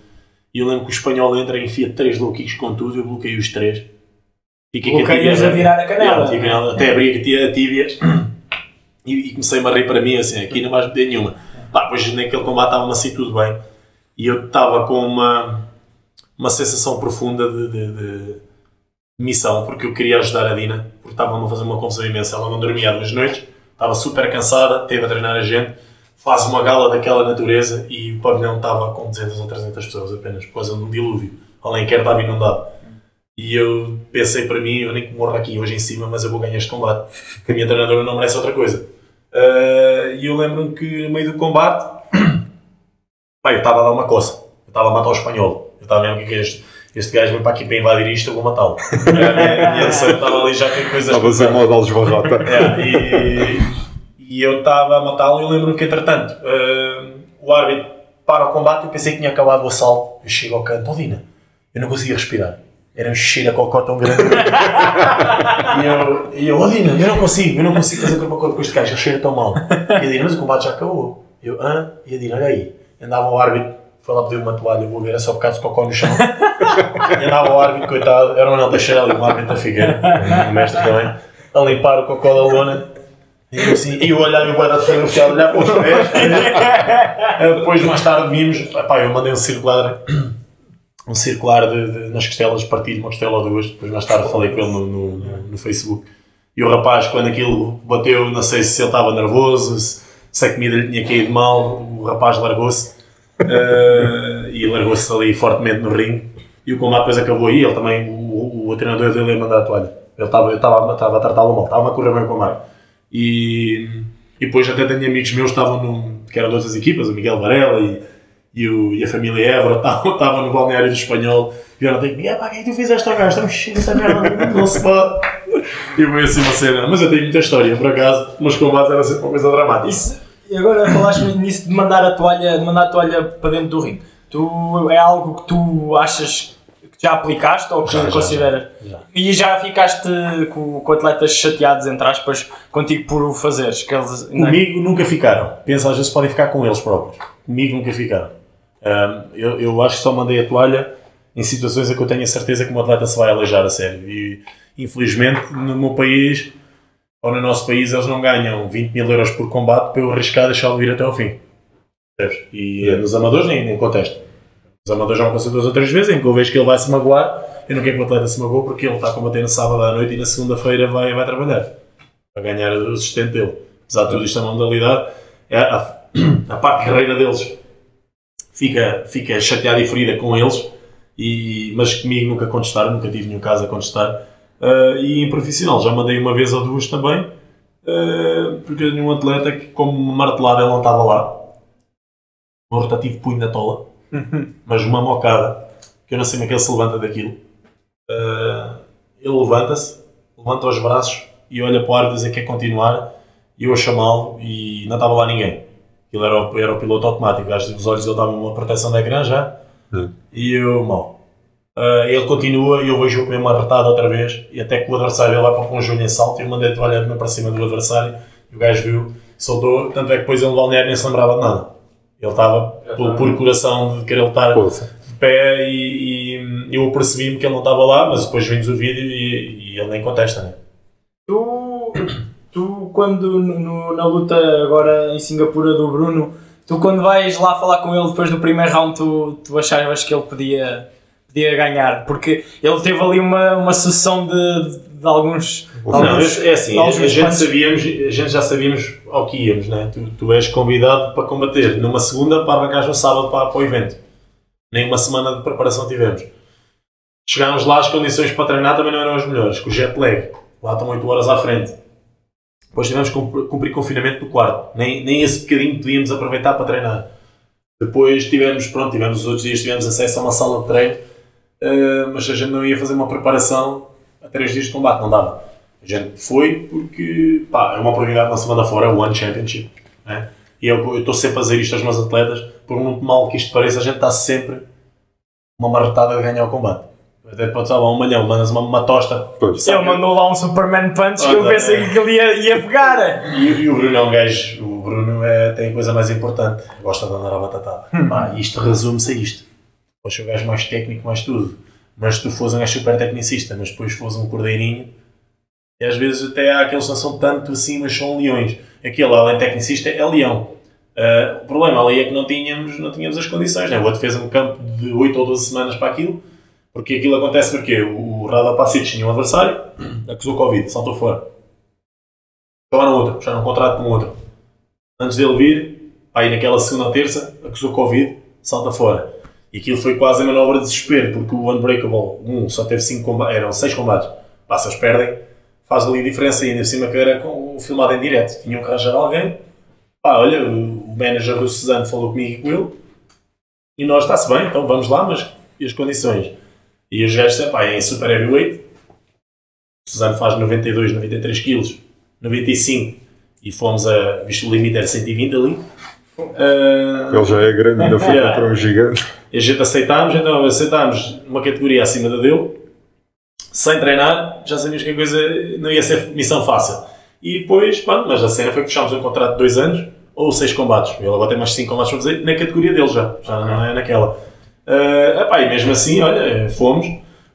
Speaker 2: E eu lembro que o espanhol entra e enfia 3 low kicks com tudo, eu bloqueei os 3.
Speaker 3: Bloqueias a virar a canela.
Speaker 2: Yeah, até abri a tíbia [CLEARS THROAT] e, e comecei-me a rir para mim assim, aqui não vais meter nenhuma. Pá, pois naquele combate estava-me assim tudo bem. E eu estava com uma, uma sensação profunda de, de, de missão, porque eu queria ajudar a Dina, porque estavam a fazer uma confusão imensa. Ela não dormia há duas noites, estava super cansada, teve a treinar a gente, faz uma gala daquela natureza e o pavilhão estava com 200 ou 300 pessoas apenas, por causa de um dilúvio. Além que estava inundado. E eu pensei para mim, eu nem que morro aqui hoje em cima, mas eu vou ganhar este combate. Porque a minha treinadora não merece outra coisa. Uh, e eu lembro-me que no meio do combate, [COUGHS] pá, eu estava a dar uma coça. Eu estava a matar o espanhol. Eu estava mesmo que este, este gajo vem para aqui para invadir isto, eu vou matá-lo. [LAUGHS] a minha estava ali já com coisas.
Speaker 1: Estava a ser modo Barrota.
Speaker 2: É, e, e eu estava a matá-lo e eu lembro-me que, entretanto, uh, o árbitro para o combate. Eu pensei que tinha acabado o assalto. Eu chego ao canto, Odina, eu não conseguia respirar. Era um cheiro a cocó tão grande. [LAUGHS] e eu, e eu, Odina, eu não consigo, eu não consigo fazer corpo a corpo com este gajo, ele cheira tão mal. E a Dina, mas o combate já acabou. Eu, hã? E a Dina, olha aí. Andava o árbitro, foi lá pedir uma toalha, eu vou ver, é só por causa de cocó no chão. e andava o árbitro, coitado, era o Manuel Teixeira ali, o árbitro da Figueira, o mestre também, a limpar o cocó da lona. E assim, e eu olhava e o guarda a olhar para os pés. [LAUGHS] Depois, mais tarde, vimos. Epá, eu mandei um circular, um circular de, de, nas costelas, partido uma costela ou duas. Depois, mais tarde, falei com ele no, no, no, Facebook. E o rapaz, quando aquilo bateu, não sei se ele estava nervoso, se, se a comida lhe tinha caído mal, o rapaz largou-se. Uh, e largou-se ali fortemente no ringue. E o combate depois acabou aí. Ele também, o, o, o treinador dele ia mandar a toalha. Ele estava, a tratá-lo mal, estava a correr bem com o Mário. E, e depois até tenho amigos meus que estavam num, que eram de outras equipas, o Miguel Varela e, e, o, e a família Évora [LAUGHS] estavam, no balneário do espanhol e pá, quem é tu fizeste ao gajo? Estamos cheios desta merda, não se pode. [LAUGHS] E foi assim uma cena, mas eu tenho muita história, por acaso, mas combates era sempre uma coisa dramática.
Speaker 3: Isso, e agora falaste nisso de mandar a toalha, de mandar a toalha para dentro do ringue. Tu, é algo que tu achas já aplicaste ou que já, consideras? Já, já. E já ficaste com, com, atletas chateados, entre aspas, contigo por o fazeres? Que eles?
Speaker 2: Comigo não... nunca ficaram. Penso, às vezes podem ficar com eles próprios. Comigo nunca ficaram. Um, eu, eu acho que só mandei a toalha em situações em que eu tenho a certeza que o atleta se vai aleijar a sério. E infelizmente no meu país ou no nosso país eles não ganham 20 mil euros por combate para eu arriscar deixá-lo vir até ao fim. E é. nos amadores nem, nem contesto. Os amadores já aconteceu duas ou três vezes em que eu vejo que ele vai se magoar. Eu não quero que o atleta se magoe porque ele está a combater no sábado à noite e na segunda-feira vai, vai trabalhar para ganhar o sustento dele. Apesar de tudo isto é uma modalidade, é a, a parte carreira deles fica, fica chateada e ferida com eles, e, mas comigo nunca contestaram, nunca tive nenhum caso a contestar. Uh, e em profissional já mandei uma vez ou duas também, uh, porque eu tinha um atleta que, como martelado, ele não estava lá. Um rotativo punho na tola [LAUGHS] mas uma mocada, que eu não sei como é que ele se levanta daquilo. Uh, ele levanta-se, levanta os braços e olha para o ar e diz que quer continuar. E eu a chamá-lo e não estava lá ninguém. Ele era o, era o piloto automático, que os olhos dele estavam uma proteção de ecrã já. E eu, mal. Uh, ele continua e eu vejo o comer uma retada outra vez. E até que o adversário ele vai para um joelho em salto. E eu mandei-te olhar para cima do adversário. E o gajo viu, soltou. Tanto é que depois ele balneário nem se lembrava de nada. Ele estava por, por coração de querer lutar de pé e, e eu percebi-me que ele não estava lá, mas depois vimos o vídeo e, e ele nem contesta, né?
Speaker 3: Tu, tu quando no, na luta agora em Singapura do Bruno, tu quando vais lá falar com ele depois do primeiro round, tu, tu achavas que ele podia, podia ganhar? Porque ele teve ali uma, uma sucessão de, de alguns
Speaker 2: não, é assim, a, gente sabíamos, a gente já sabíamos ao que íamos, né? Tu, tu és convidado para combater numa segunda para arrancar no sábado para, para o evento. Nem uma semana de preparação tivemos. Chegámos lá, as condições para treinar também não eram as melhores, com o jet lag. Lá estão 8 horas à frente. Depois tivemos que cumprir confinamento no quarto. Nem, nem esse bocadinho podíamos aproveitar para treinar. Depois tivemos, pronto, tivemos os outros dias, tivemos acesso a uma sala de treino, uh, mas a gente não ia fazer uma preparação a 3 dias de combate, não dava. A gente foi porque pá, é uma oportunidade na semana fora, é o One Championship. Né? E eu estou sempre a dizer isto aos meus atletas, por muito mal que isto pareça, a gente está sempre uma marretada de ganhar o combate. Até pode lá um malhão, mandas uma, uma tosta.
Speaker 3: Pois. Ele mandou lá um Superman Punch que eu pensei que ele ia, ia pegar.
Speaker 2: E, e, o Bruno é um gajo, o Bruno é, tem a coisa mais importante, gosta de andar à batatada. Hum. Pá, isto resume-se a isto. Pois o gajo mais técnico, mais tudo. Mas se tu fores um gajo super tecnicista, mas depois fores um cordeirinho, e às vezes até há aqueles que não são tanto assim, mas são leões. Aquele, além tecnicista, é leão. Uh, o problema ali é que não tínhamos, não tínhamos as condições. Né? O outro fez um campo de 8 ou 12 semanas para aquilo, porque aquilo acontece porque o, Rada Pacic tinha um adversário, [COUGHS] acusou Covid, saltou fora. Acabaram outro, já um contrato com outro. Antes dele vir, aí naquela segunda ou terça, acusou Covid, salta fora. E aquilo foi quase a manobra de desespero, porque o Unbreakable, um, só teve cinco combates, eram seis combates. Passas, perdem, faz ali a diferença, e ainda por cima que era com, filmado em direto. Tinham que arranjar alguém. Pá, olha, o manager do Suzano falou comigo e com ele, e nós está-se bem, então vamos lá, mas e as condições? E os gajos pá, é em super heavyweight, o Suzano faz 92, 93 quilos, 95, e fomos a, visto o limite era 120 ali. Uh,
Speaker 1: Ele já é grande, ainda foi [LAUGHS]
Speaker 2: Yeah.
Speaker 1: contra um gigante.
Speaker 2: A gente aceitámos, então aceitámos uma categoria acima da dele, sem treinar, já sabíamos que a coisa não ia ser missão fácil. E depois, pá, mas a cena foi que fechámos um contrato de dois anos, ou seis combates. Ele agora tem mais cinco combates para fazer, na categoria dele já, já não é naquela. Uh, epá, e mesmo assim, olha, fomos,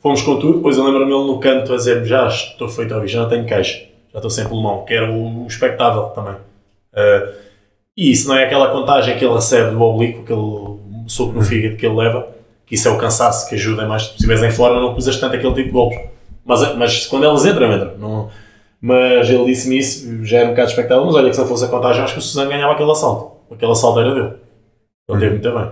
Speaker 2: fomos com tudo. Depois eu lembro-me ele no canto a dizer-me: já estou feito a ouvir, já não tenho queixa, já estou sem pulmão, que era o, espectável também. Uh, e isso não é aquela contagem que ele recebe do oblíquo, aquele soco no fígado que ele leva, que isso é o cansaço que ajuda mais. Se estiveres em forma, não usas tanto aquele tipo de golpes. Mas, mas quando eles entram, entram. Não, mas ele disse-me isso, já era um bocado espectável, mas olha que se não fosse a contagem, acho que o Suzano ganhava aquele assalto. Aquele assalto era dele. Ele teve muito bem.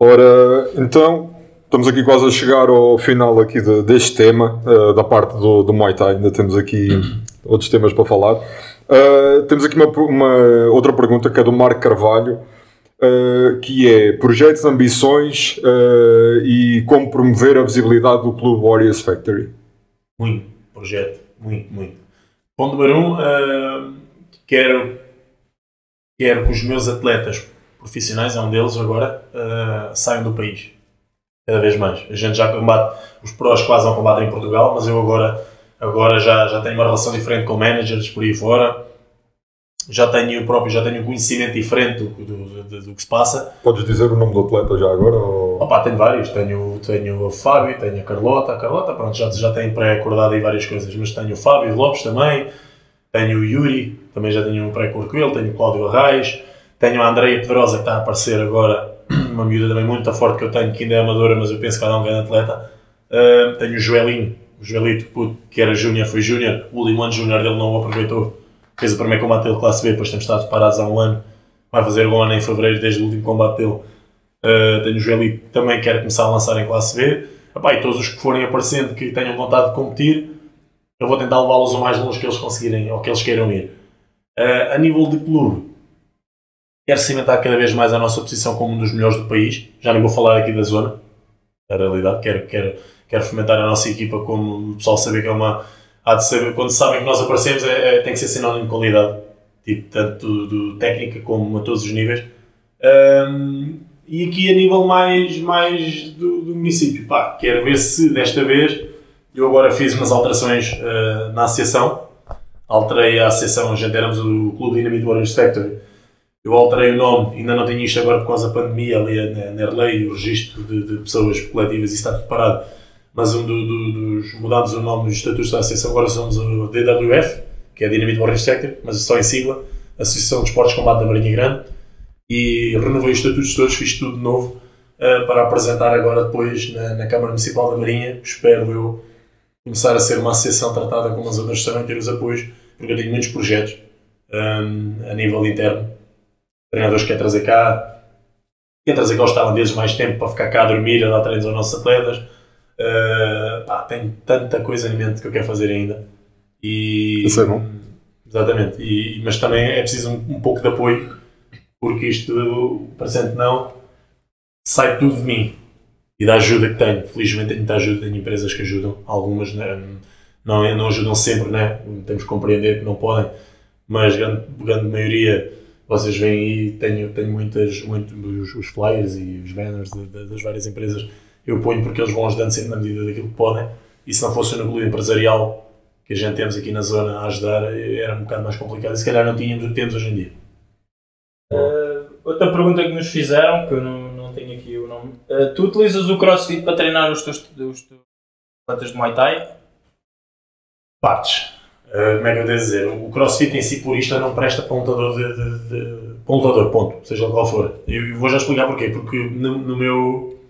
Speaker 1: Ora, então, estamos aqui quase a chegar ao final aqui de- deste tema, eh, da parte do, do Muay Thai. Ainda temos aqui [CLEARS THROAT] outros temas para falar. Eh, temos aqui uma, uma outra pergunta que é do Marco Carvalho, eh, que é projetos, ambições eh, e como promover a visibilidade do Clube Warriors Factory.
Speaker 2: Muito projeto, muito, muito. Ponto número um, ah, quero, quero que os meus atletas profissionais, é um deles agora, saiam do país. Cada vez mais. A gente já combate, os prós quase não combatem em Portugal, mas eu agora, agora já, já tenho uma relação diferente com managers por aí fora. Já tenho próprio, já tenho um conhecimento diferente do, do, do- do que se passa.
Speaker 1: Podes dizer o nome do atleta já agora? ou-
Speaker 2: Opa, tenho vários. Tenho, tenho o Fábio, tenho a Carlota. A Carlota, pronto, já, já tem pré-acordado aí várias coisas. Mas tenho o Fábio Lopes também. Tenho o Yuri, também já tenho um pré-acordo com ele. Tenho o Cláudio Arraes. Tenho a Andreia Pedrosa, que está a aparecer agora. [CLEARS THROAT] Uma miúda também muito forte que eu tenho, que ainda é amadora, mas eu penso que vai dar um grande atleta. Ah, tenho o Joelinho, o Joelito, que era júnior, foi júnior. O Limão júnior dele não o aproveitou. Fez o primeiro combate dele classe B, depois temos estado parados há um ano. Vai fazer um ano em fevereiro, desde o último combate dele. Uh, tenho o Joelito que também quer começar a lançar em classe B. Epá, e todos os que forem aparecendo que tenham vontade de competir, eu vou tentar levá-los o mais longe que eles conseguirem ou que eles queiram ir. Uh, a nível de clube, quero cimentar cada vez mais a nossa posição como um dos melhores do país. Já nem vou falar aqui da zona, da realidade. Quero, quero, quero fomentar a nossa equipa como o pessoal saber que é uma. Há de quando sabem que nós aparecemos, é, é- tem que ser sinónimo de qualidade, tipo, tanto do, do técnica como a todos os níveis. Um, e aqui a nível mais, mais do, do município, pá, quero ver se desta vez eu agora fiz umas alterações uh, na associação. Alterei a associação, já éramos o Clube Dinamite Warriors Factory. Eu alterei o nome, ainda não tenho isto agora por causa da pandemia, ali na, na lei, o registro de, de pessoas coletivas, isso está tudo parado. Mas um do- do- dos, mudámos o nome dos estatutos da associação, agora somos o DWF, que é Dinamite Warriors Factory, mas só em sigla, Associação de Esportes de Combate da Marinha Grande e renovei os estatutos todos, fiz tudo de novo uh, para apresentar agora depois na, na Câmara Municipal da Marinha. Espero eu começar a ser uma associação tratada como as outras também, ter os apoios, porque eu tenho muitos projetos um, a nível interno. Treinadores que querem trazer cá, querem trazer cá os tailandeses mais tempo para ficar cá a dormir, a dar treinos aos nossos atletas. Uh, pá, tenho tanta coisa em mente que eu quero fazer ainda. E,
Speaker 1: Isso é bom.
Speaker 2: Exatamente, e, mas também é preciso um, um pouco de apoio porque isto, parecendo não, sai tudo de mim e da ajuda que tenho. Felizmente tenho muita ajuda, tenho empresas que ajudam, algumas né, não, não ajudam sempre, né? temos que compreender que não podem, mas grande, grande maioria vocês veem aí, tenho, tenho muitas, muito, os, os flyers e os banners de- de- das várias empresas, eu ponho porque eles vão ajudando sempre na medida daquilo que podem, e se não fosse o núcleo empresarial que a gente temos aqui na zona a ajudar, era um bocado mais complicado, e se calhar não tínhamos o que temos hoje em dia.
Speaker 3: Uh, outra pergunta que nos fizeram, que eu não, não tenho aqui o nome. Uh, tu utilizas o CrossFit para treinar os teus, os teus atletas de Muay Thai?
Speaker 2: partes. Uh, como é que eu devo dizer? O crossfit em si, por isto, não presta para um lutador de, de, de- para um lutador, ponto. Seja qual for. Eu vou já explicar porquê. Porque no, no meu.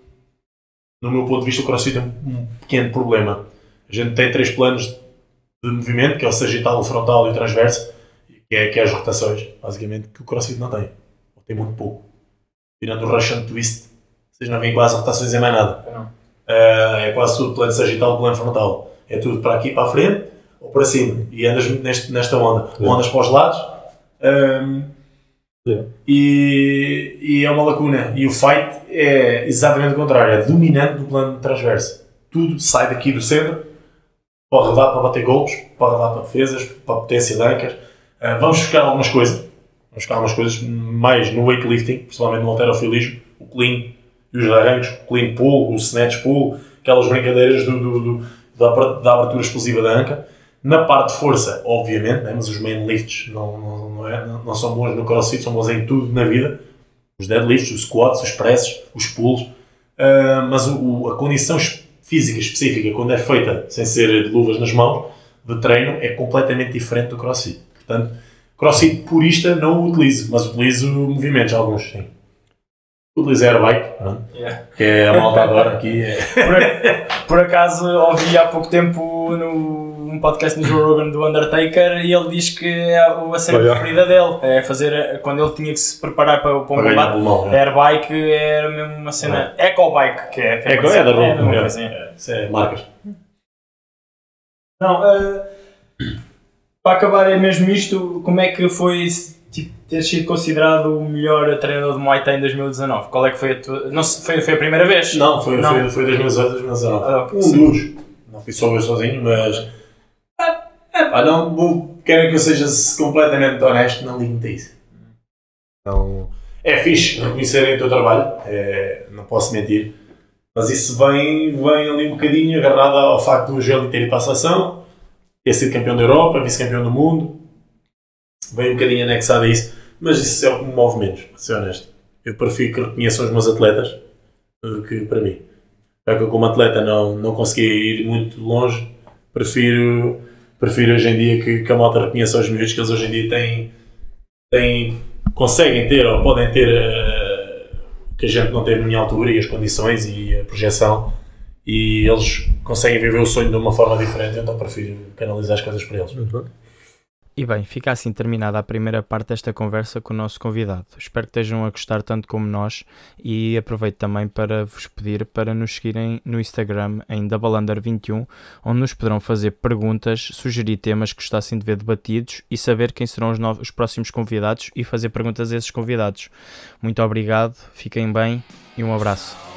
Speaker 2: No meu ponto de vista, o CrossFit tem um pequeno problema. A gente tem três planos de movimento, que é o sagital, o frontal e o transverso, que é, que é as rotações, basicamente, que o CrossFit não tem. Ou tem muito pouco. Tirando o Russian Twist, vocês não veem quase rotações em mais nada.
Speaker 3: Não.
Speaker 2: Uh, é quase tudo plano sagital, plano frontal. É tudo para aqui, para a frente ou para cima. E andas neste, nesta onda.
Speaker 1: Yeah.
Speaker 2: Ondas para os lados. Um, E, e é uma lacuna. E o fight é exatamente o contrário. É dominante do plano transverso. Tudo sai daqui do centro. Pode rodar para bater golpes, pode rodar para defesas, para potência de. Uh, vamos buscar algumas coisas. Vamos buscar algumas coisas mais no weightlifting, principalmente no halterofilismo. O clean e os arrancos, o clean pull, o snatch pull, aquelas brincadeiras do, do- do- da, da abertura explosiva da anca. Na parte de força, obviamente, né, mas os main lifts não, não, não, é- não- não são bons no crossfit, são bons em tudo na vida. Os deadlifts, os squats, os presses, os pulls. Ah, mas o- o- a condição física específica, quando é feita sem ser de luvas nas mãos, de treino, é completamente diferente do crossfit. Portanto, crossfit purista não o utilizo, mas utilizo movimentos, alguns sim. Utilizo airbike,
Speaker 3: Yeah.
Speaker 2: que é a malta agora aqui. É,
Speaker 3: Por, por acaso ouvi há pouco tempo no, um podcast do Joe Rogan do Undertaker e ele diz que é a cena
Speaker 1: Oh, yeah.
Speaker 3: preferida dele é fazer quando ele tinha que se preparar para, para um combate.
Speaker 2: né?
Speaker 3: Airbike era mesmo uma cena. Ecobike, que é. que
Speaker 2: É, é, é da roupa, é,
Speaker 3: coisinha.
Speaker 2: é, é marcas.
Speaker 3: Não, eh, para acabar é mesmo isto, como é que foi tipo, ter sido considerado o melhor treinador de Muay Thai em 2019? Qual é que foi a tua. Não, se- foi, foi a primeira vez?
Speaker 2: Não, foi,
Speaker 3: Não.
Speaker 2: foi, foi 2018, 2019.
Speaker 3: Ah,
Speaker 2: um dos. Não fui só eu sozinho, mas. Ah, é pá, não. Querem que eu seja completamente honesto, não ligo-me a isso. Não. É fixe reconhecerem o teu trabalho, é, não posso mentir. Mas isso vem, vem ali um bocadinho agarrado ao facto do Gelo ter ido para a seleção, ter sido campeão da Europa, vice-campeão do mundo. Vem um bocadinho anexado a isso. Mas isso é o que me move menos, para ser honesto. Eu prefiro que reconheçam os meus atletas do que para mim. Já que eu como atleta não, não consegui ir muito longe, prefiro, prefiro hoje em dia que, que a malta reconheça os miúdos que eles hoje em dia têm, têm, conseguem ter ou podem ter o que a gente não teve na minha altura e as condições e a projeção e eles conseguem viver o sonho de uma forma diferente, então prefiro canalizar as coisas para eles.
Speaker 1: Muito.
Speaker 4: E bem, fica assim terminada a primeira parte desta conversa com o nosso convidado. Espero que estejam a gostar tanto como nós e aproveito também para vos pedir para nos seguirem no Instagram em DoubleUnder21, onde nos poderão fazer perguntas, sugerir temas que gostassem de ver debatidos e saber quem serão os, novos, os próximos convidados e fazer perguntas a esses convidados. Muito obrigado, fiquem bem e um abraço.